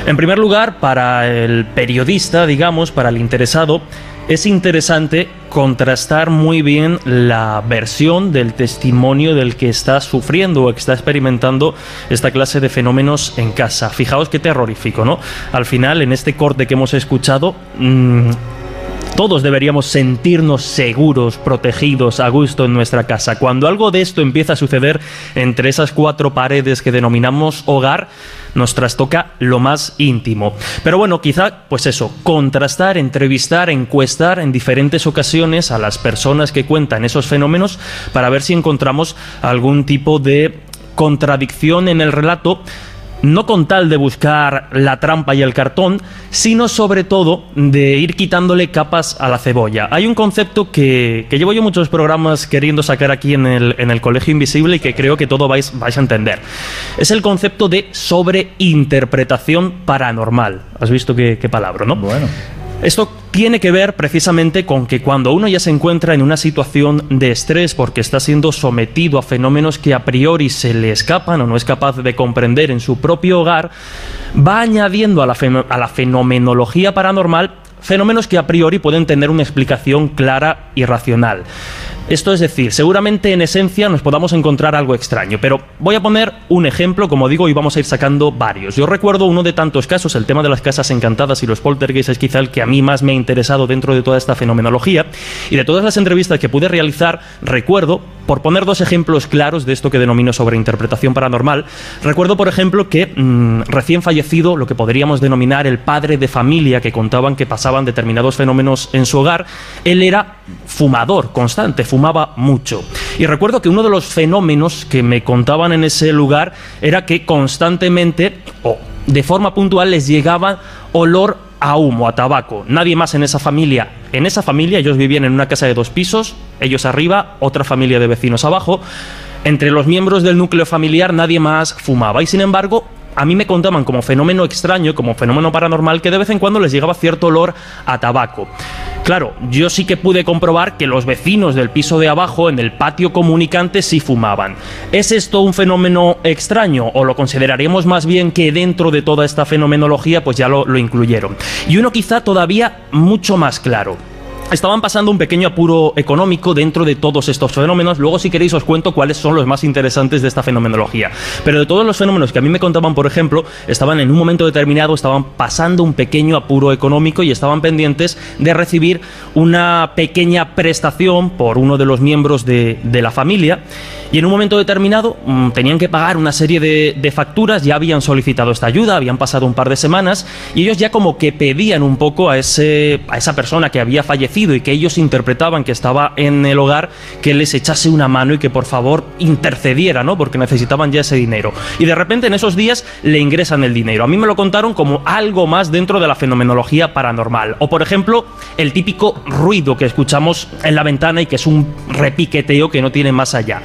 En primer lugar, para el periodista, digamos, para el interesado, es interesante contrastar muy bien la versión del testimonio del que está sufriendo o que está experimentando esta clase de fenómenos en casa. Fijaos qué terrorífico, ¿no? Al final, en este corte que hemos escuchado, mmm, todos deberíamos sentirnos seguros, protegidos, a gusto en nuestra casa. Cuando algo de esto empieza a suceder entre esas cuatro paredes que denominamos hogar, nos trastoca lo más íntimo. Pero bueno, quizá, pues eso, contrastar, entrevistar, encuestar en diferentes ocasiones a las personas que cuentan esos fenómenos para ver si encontramos algún tipo de contradicción en el relato no con tal de buscar la trampa y el cartón, sino sobre todo de ir quitándole capas a la cebolla. Hay un concepto que, que llevo yo muchos programas queriendo sacar aquí en el, en el Colegio Invisible y que creo que todo vais, vais a entender. Es el concepto de sobreinterpretación paranormal. ¿Has visto qué, qué palabra, no? Bueno. Esto tiene que ver precisamente con que cuando uno ya se encuentra en una situación de estrés porque está siendo sometido a fenómenos que a priori se le escapan o no es capaz de comprender en su propio hogar, va añadiendo a la, fenomenología paranormal fenómenos que a priori pueden tener una explicación clara y racional. Esto es decir, seguramente en esencia nos podamos encontrar algo extraño, pero voy a poner un ejemplo, como digo, y vamos a ir sacando varios. Yo recuerdo uno de tantos casos, el tema de las casas encantadas y los poltergeists es quizá el que a mí más me ha interesado dentro de toda esta fenomenología, y de todas las entrevistas que pude realizar, recuerdo, por poner dos ejemplos claros de esto que denomino sobreinterpretación paranormal, recuerdo, por ejemplo, que mmm, recién fallecido, lo que podríamos denominar el padre de familia, que contaban que pasaban determinados fenómenos en su hogar, él era fumador constante, fumaba mucho. Y recuerdo que uno de los fenómenos que me contaban en ese lugar era que constantemente o de forma puntual les llegaba olor a humo, a tabaco. Nadie más en esa familia. En esa familia ellos vivían en una casa de dos pisos, ellos arriba, otra familia de vecinos abajo. Entre los miembros del núcleo familiar nadie más fumaba y sin embargo a mí me contaban como fenómeno extraño, como fenómeno paranormal, que de vez en cuando les llegaba cierto olor a tabaco. Claro, yo sí que pude comprobar que los vecinos del piso de abajo, en el patio comunicante, sí fumaban. ¿Es esto un fenómeno extraño o lo consideraríamos más bien que dentro de toda esta fenomenología pues ya lo, lo incluyeron? Y uno quizá todavía mucho más claro estaban pasando un pequeño apuro económico dentro de todos estos fenómenos. Luego, si queréis, os cuento cuáles son los más interesantes de esta fenomenología. Pero de todos los fenómenos que a mí me contaban, por ejemplo, estaban en un momento determinado, estaban pasando un pequeño apuro económico y estaban pendientes de recibir una pequeña prestación por uno de los miembros de, la familia. Y en un momento determinado mmm, tenían que pagar una serie de, de facturas, ya habían solicitado esta ayuda, habían pasado un par de semanas y ellos ya como que pedían un poco a, ese, a esa persona que había fallecido y que ellos interpretaban que estaba en el hogar, que les echase una mano y que por favor intercediera, ¿no? Porque necesitaban ya ese dinero. Y de repente en esos días le ingresan el dinero. A mí me lo contaron como algo más dentro de la fenomenología paranormal. O por ejemplo, el típico ruido que escuchamos en la ventana y que es un repiqueteo que no tiene más allá.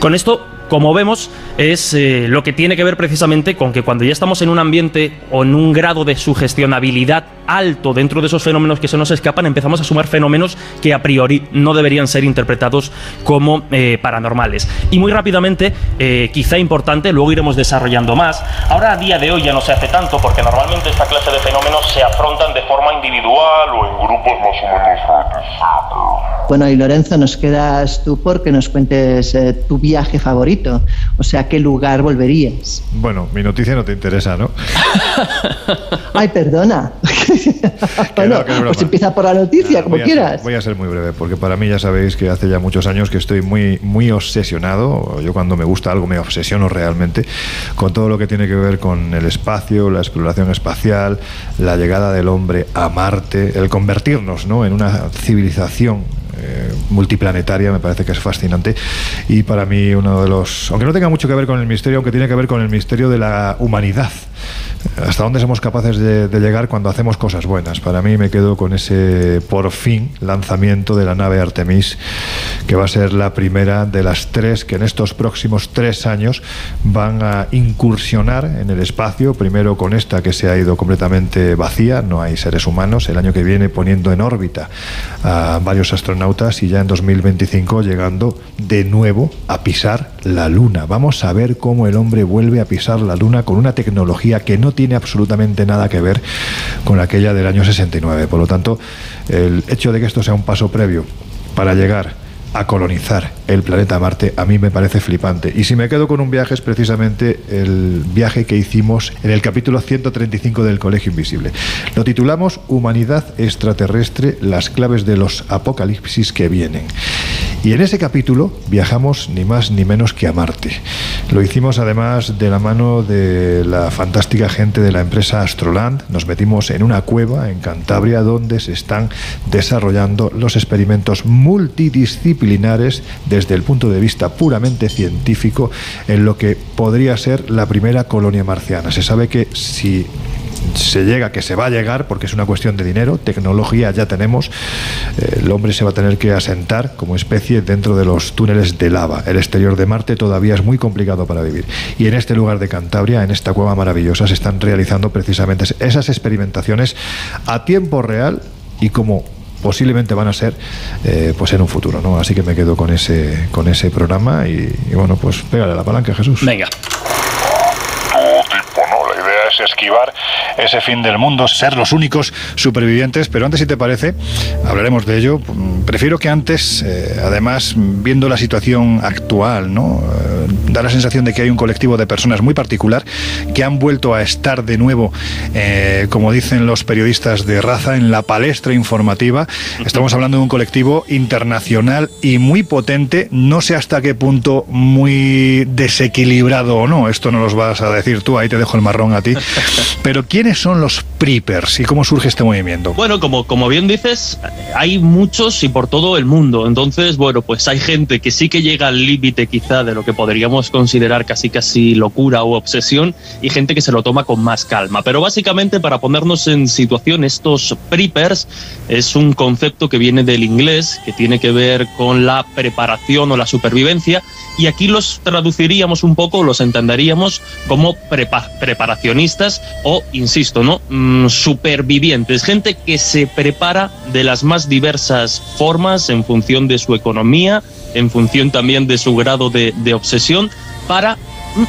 Con esto como vemos, es eh, lo que tiene que ver precisamente con que cuando ya estamos en un ambiente o en un grado de sugestionabilidad alto dentro de esos fenómenos que se nos escapan, empezamos a sumar fenómenos que a priori no deberían ser interpretados como eh, paranormales. Y muy rápidamente, eh, quizá importante, luego iremos desarrollando más. Ahora a día de hoy ya no se hace tanto porque normalmente esta clase de fenómenos se afrontan de forma individual o en grupos más o menos Bueno, y Lorenzo, nos quedas tú porque nos cuentes eh, tu viaje favorito. O sea, ¿a qué lugar volverías? Bueno, mi noticia no te interesa, ¿no? Ay, perdona. bueno, pues empieza por la noticia, como voy a quieras. Ser, voy a ser muy breve, porque para mí ya sabéis que hace ya muchos años que estoy muy, muy obsesionado. Yo cuando me gusta algo me obsesiono realmente con todo lo que tiene que ver con el espacio, la exploración espacial, la llegada del hombre a Marte, el convertirnos ¿no? en una civilización eh, multiplanetaria, me parece que es fascinante. Y para mí uno de los, aunque no tenga mucho que ver con el misterio, aunque tiene que ver con el misterio de la humanidad. Hasta dónde somos capaces de, llegar cuando hacemos cosas buenas. Para mí me quedo con ese, por fin, lanzamiento de la nave Artemis, que va a ser la primera de las tres que en estos próximos tres años van a incursionar en el espacio. Primero con esta que se ha ido completamente vacía, no hay seres humanos. El año que viene poniendo en órbita a varios astronautas y ya en 2025 llegando de nuevo a pisar la Luna. Vamos a ver cómo el hombre vuelve a pisar la Luna con una tecnología que no tiene absolutamente nada que ver con aquella del año 69. Por lo tanto, el hecho de que esto sea un paso previo para llegar a colonizar el planeta Marte a mí me parece flipante. Y si me quedo con un viaje es precisamente el viaje que hicimos en el capítulo 135 del Colegio Invisible. Lo titulamos Humanidad extraterrestre, las claves de los apocalipsis que vienen. Y en ese capítulo viajamos ni más ni menos que a Marte. Lo hicimos además de la mano de la fantástica gente de la empresa Astroland. Nos metimos en una cueva en Cantabria donde se están desarrollando los experimentos multidisciplinares desde el punto de vista puramente científico en lo que podría ser la primera colonia marciana. Se sabe que si se llega, que se va a llegar, porque es una cuestión de dinero, tecnología ya tenemos, eh, el hombre se va a tener que asentar como especie dentro de los túneles de lava. El exterior de Marte todavía es muy complicado para vivir. Y en este lugar de Cantabria, en esta cueva maravillosa, se están realizando precisamente esas experimentaciones a tiempo real y como posiblemente van a ser eh, pues en un futuro no así que me quedo con ese con ese programa y, y bueno pues pégale la palanca Jesús venga tipo, ¿no? La idea es esquivar ese fin del mundo, ser los únicos supervivientes, pero antes, si te parece, hablaremos de ello. Prefiero que antes, eh, además, viendo la situación actual, ¿no? Eh, da la sensación de que hay un colectivo de personas muy particular que han vuelto a estar de nuevo, eh, como dicen los periodistas de raza, en la palestra informativa. Estamos hablando de un colectivo internacional y muy potente, no sé hasta qué punto muy desequilibrado o no, esto no los vas a decir tú, ahí te dejo el marrón a ti. Pero ¿quiénes son los Preppers y cómo surge este movimiento? Bueno, como, como bien dices, hay muchos y por todo el mundo. Entonces, bueno, pues hay gente que sí que llega al límite quizá de lo que podríamos considerar casi casi locura o obsesión y gente que se lo toma con más calma. Pero básicamente para ponernos en situación, estos Preppers es un concepto que viene del inglés, que tiene que ver con la preparación o la supervivencia y aquí los traduciríamos un poco, los entenderíamos como prepa o, insisto, ¿no? Mm, supervivientes, gente que se prepara de las más diversas formas en función de su economía, en función también de su grado de, obsesión, para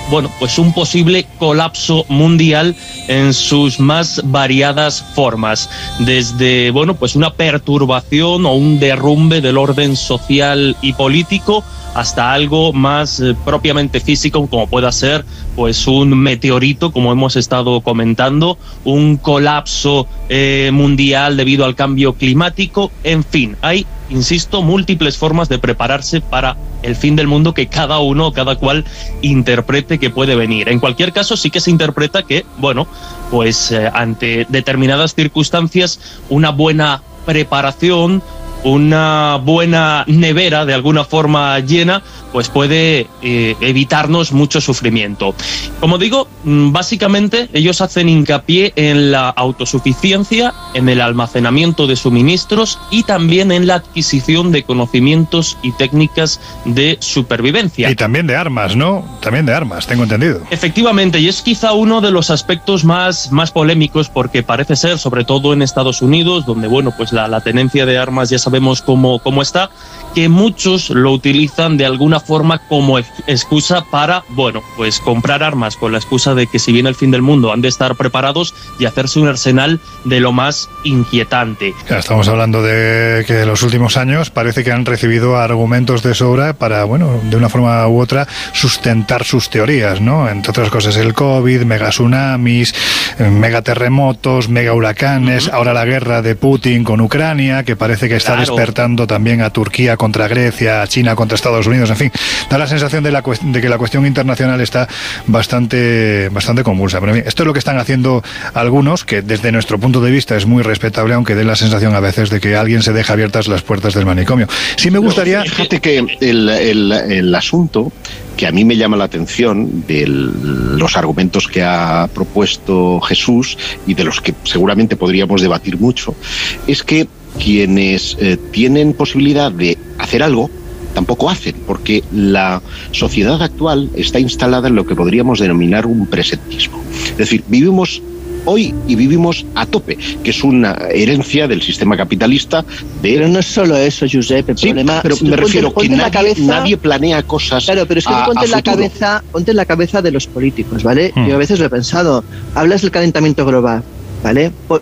bueno, pues un posible colapso mundial en sus más variadas formas, desde bueno, pues una perturbación o un derrumbe del orden social y político hasta algo más eh, propiamente físico como pueda ser pues un meteorito como hemos estado comentando, un colapso eh, mundial debido al cambio climático, en fin, hay insisto, múltiples formas de prepararse para el fin del mundo que cada uno, cada cual interprete que puede venir. En cualquier caso, sí que se interpreta que, bueno, pues eh, ante determinadas circunstancias, una buena preparación, una buena nevera de alguna forma llena, pues puede eh, evitarnos mucho sufrimiento. Como digo, mm, básicamente ellos hacen hincapié en la autosuficiencia, en el almacenamiento de suministros y también en la adquisición de conocimientos y técnicas de supervivencia. Y también de armas, ¿no? También de armas, tengo entendido. Efectivamente, y es quizá uno de los aspectos más, más polémicos porque parece ser, sobre todo en Estados Unidos, donde bueno, pues la, la tenencia de armas ya sabemos cómo, cómo está, que muchos lo utilizan de alguna forma como ex- excusa para, bueno, pues comprar armas con la excusa de que si viene el fin del mundo han de estar preparados y hacerse un arsenal de lo más inquietante. Ya estamos hablando de que en los últimos años parece que han recibido argumentos de sobra para, bueno, de una forma u otra, sustentar sus teorías, ¿no? Entre otras cosas, el COVID, mega tsunamis, megaterremotos, mega huracanes, ahora la guerra de Putin con Ucrania, que parece que está Claro. despertando también a Turquía con contra Grecia, China contra Estados Unidos, en fin, da la sensación de, la, de que la cuestión internacional está bastante, bastante convulsa. Pero en fin, esto es lo que están haciendo algunos, que desde nuestro punto de vista es muy respetable, aunque dé la sensación a veces de que alguien se deja abiertas las puertas del manicomio. Sí me gustaría... Fíjate que el, el- el asunto que a mí me llama la atención de los argumentos que ha propuesto Jesús y de los que seguramente podríamos debatir mucho, es que quienes eh, tienen posibilidad de hacer algo, tampoco hacen, porque la sociedad actual está instalada en lo que podríamos denominar un presentismo. Es decir, vivimos hoy y vivimos a tope, que es una herencia del sistema capitalista de... Pero no es solo eso, Josep. El Sí, problema, pero si me ponte- refiero que ponte la nadie, cabeza- nadie planea cosas Claro, pero es que a- ponte en la cabeza, ponte en la cabeza de los políticos, ¿vale? Hmm. Yo a veces lo he pensado. Hablas del calentamiento global,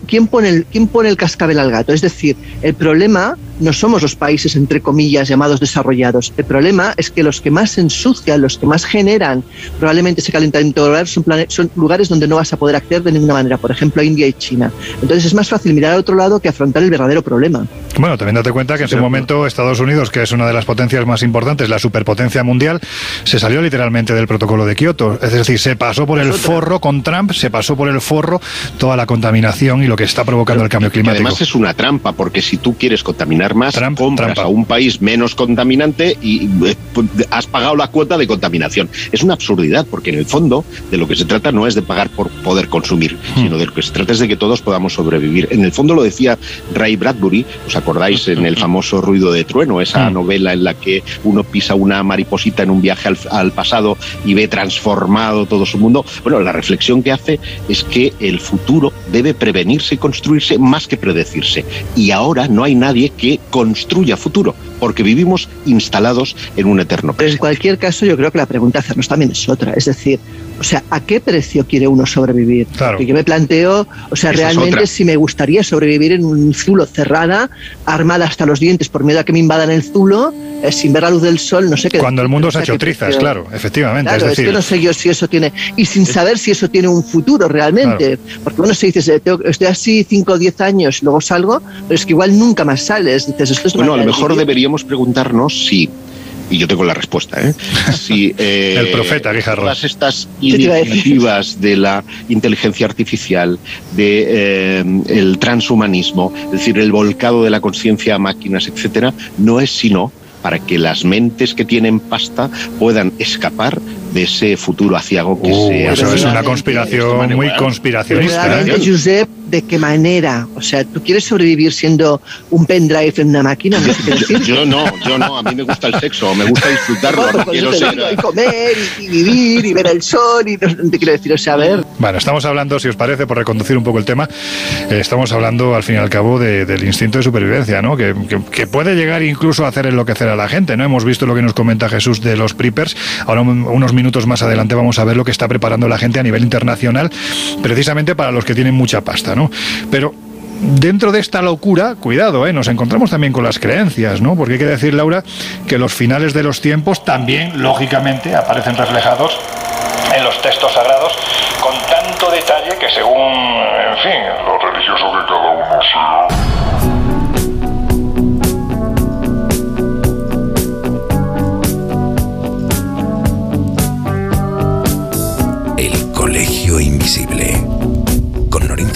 ¿Quién pone el, quién pone el cascabel al gato? Es decir, el problema no somos los países entre comillas llamados desarrollados. El problema es que los que más se ensucian, los que más generan probablemente ese calentamiento global son, son lugares donde no vas a poder acceder de ninguna manera. Por ejemplo, India y China. Entonces es más fácil mirar al otro lado que afrontar el verdadero problema. Bueno, también date cuenta que en su momento Estados Unidos, que es una de las potencias más importantes, la superpotencia mundial, se salió literalmente del protocolo de Kioto. Es decir, se pasó por el forro con Trump, se pasó por el forro toda la contaminación y lo que está provocando el cambio climático. además es una trampa, porque si tú quieres contaminar más, compras a un país menos contaminante y eh, pues, has pagado la cuota de contaminación. Es una absurdidad, porque en el fondo de lo que se trata no es de pagar por poder consumir, sino de lo que se trata es de que todos podamos sobrevivir. En el fondo lo decía Ray Bradbury, ¿os acordáis en el famoso Ruido de Trueno, esa novela en la que uno pisa una mariposita en un viaje al, al pasado y ve transformado todo su mundo? Bueno, la reflexión que hace es que el futuro debe prevenirse y construirse más que predecirse. Y ahora no hay nadie que construya futuro, porque vivimos instalados en un eterno Pero en cualquier caso, yo creo que la pregunta a hacernos también es otra. Es decir, o sea, ¿a qué precio quiere uno sobrevivir? Porque yo me planteo, o sea, Esa es realmente si me gustaría sobrevivir en un zulo cerrada, armada hasta los dientes por miedo a que me invadan el zulo, eh, sin ver la luz del sol, no sé qué. Cuando el mundo se ha hecho trizas, precio- claro, efectivamente. Claro, es es, decir, que no sé yo si eso tiene, y sin saber si eso tiene un futuro realmente, porque uno se dice, tengo- estoy así 5 o 10 años, luego salgo, pero es que igual nunca más sales, dices, esto es Bueno, a lo mejor vivir. Deberíamos preguntarnos si, y yo tengo la respuesta, ¿eh? si eh, El profeta, todas estas iniciativas de la inteligencia artificial, de eh, el transhumanismo, es decir, el volcado de la conciencia a máquinas, etcétera, no es sino para que las mentes que tienen pasta puedan escapar de ese futuro aciago que Uh, se eso es una conspiración muy conspiracionista. ¿eh? Josep, ¿de qué manera? O sea, ¿tú quieres sobrevivir siendo un pendrive en una máquina? ¿No sé decir? Yo no, yo no, a mí me gusta el sexo, me gusta disfrutarlo, Bueno, no pues quiero yo ser... y comer, y, y vivir, y ver el sol, y no, te quiero decir, o sea, a ver. Bueno, estamos hablando, si os parece, por reconducir un poco el tema, eh, estamos hablando al fin y al cabo de- del instinto de supervivencia, ¿no? Que, que- que puede llegar incluso a hacer enloquecer a la gente, ¿no? Hemos visto lo que nos comenta Jesús de los preppers. Ahora, un- unos minutos más adelante, vamos a ver lo que está preparando la gente a nivel internacional, precisamente para los que tienen mucha pasta, Pero dentro de esta locura, cuidado, ¿eh? nos encontramos también con las creencias, ¿no? Porque hay que decir, Laura, que los finales de los tiempos también, lógicamente, aparecen reflejados en los textos sagrados con tanto detalle que según, en fin, Lo religioso que cada uno sea.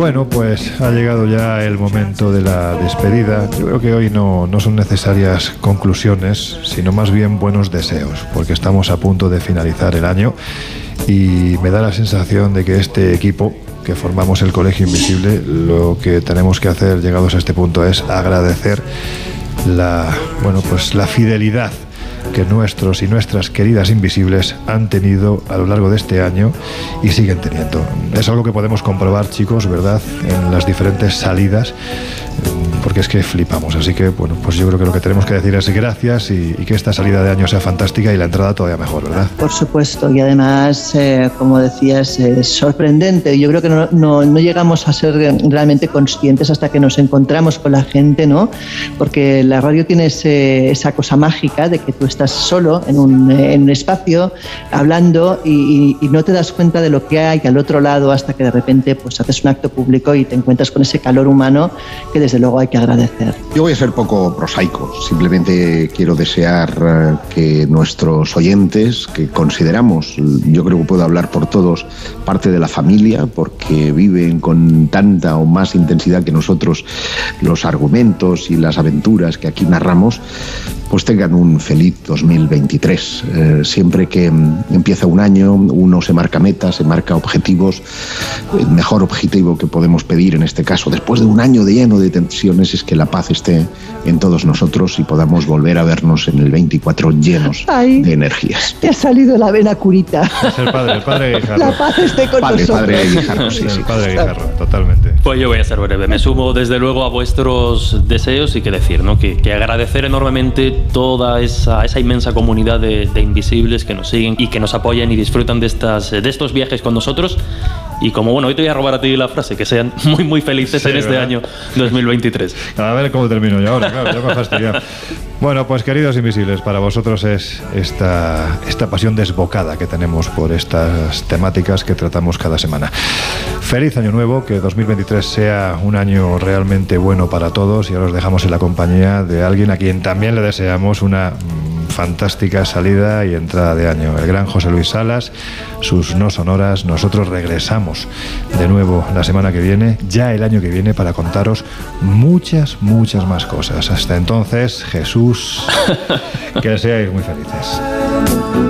Bueno, pues ha llegado ya el momento de la despedida. Yo creo que hoy no, no son necesarias conclusiones, sino más bien buenos deseos, porque estamos a punto de finalizar el año y me da la sensación de que este equipo que formamos el Colegio Invisible, lo que tenemos que hacer llegados a este punto es agradecer la, bueno, pues la fidelidad que nuestros y nuestras queridas invisibles han tenido a lo largo de este año y siguen teniendo. Es algo que podemos comprobar, chicos, ¿verdad? En las diferentes salidas. Porque es que flipamos. Así que, bueno, pues yo creo que lo que tenemos que decir es gracias y, y que esta salida de año sea fantástica y la entrada todavía mejor, ¿verdad? Por supuesto, y además, eh, como decías, es sorprendente. Yo creo que no, no- no llegamos a ser realmente conscientes hasta que nos encontramos con la gente, ¿no? Porque la radio tiene ese- esa cosa mágica de que tú estás solo en un, eh, en un espacio hablando y, y- y no te das cuenta de lo que hay al otro lado hasta que de repente pues haces un acto público y te encuentras con ese calor humano que desde luego hay que agradecer. Yo voy a ser poco prosaico, simplemente quiero desear eh, que nuestros oyentes, que consideramos, yo creo que puedo hablar por todos, parte de la familia, porque viven con tanta o más intensidad que nosotros los argumentos y las aventuras que aquí narramos, pues tengan un feliz 2023. Eh, siempre que mm, empieza un año, uno se marca metas, se marca objetivos. El mejor objetivo que podemos pedir en este caso, después de un año de lleno de es que la paz esté en todos nosotros y podamos volver a vernos en el 24 llenos Ay. de energías. Te ha salido la vena curita. Es el padre, el padre Guijarro. La paz esté con Padre, nosotros. padre Guijarro, sí, el sí. padre Guijarro, totalmente. Pues yo voy a ser breve. Me sumo desde luego a vuestros deseos y que decir, ¿no? Que, que agradecer enormemente toda esa, esa inmensa comunidad de, de invisibles que nos siguen y que nos apoyan y disfrutan de, estas, de estos viajes con nosotros. Y como bueno, hoy te voy a robar a ti la frase, que sean muy muy felices Sí, en este ¿verdad? año 2023. A ver cómo termino yo ahora, claro, ya me fastidiado. Bueno, pues queridos invisibles, para vosotros es esta, esta pasión desbocada que tenemos por estas temáticas que tratamos cada semana. Feliz año nuevo, que 2023 sea un año realmente bueno para todos y ahora os dejamos en la compañía de alguien a quien también le deseamos una fantástica salida y entrada de año. El gran José Luis Salas, sus no sonoras. Nosotros regresamos de nuevo la semana que viene, ya el año que viene, para contaros muchas, muchas más cosas. Hasta entonces, Jesús, que seáis muy felices.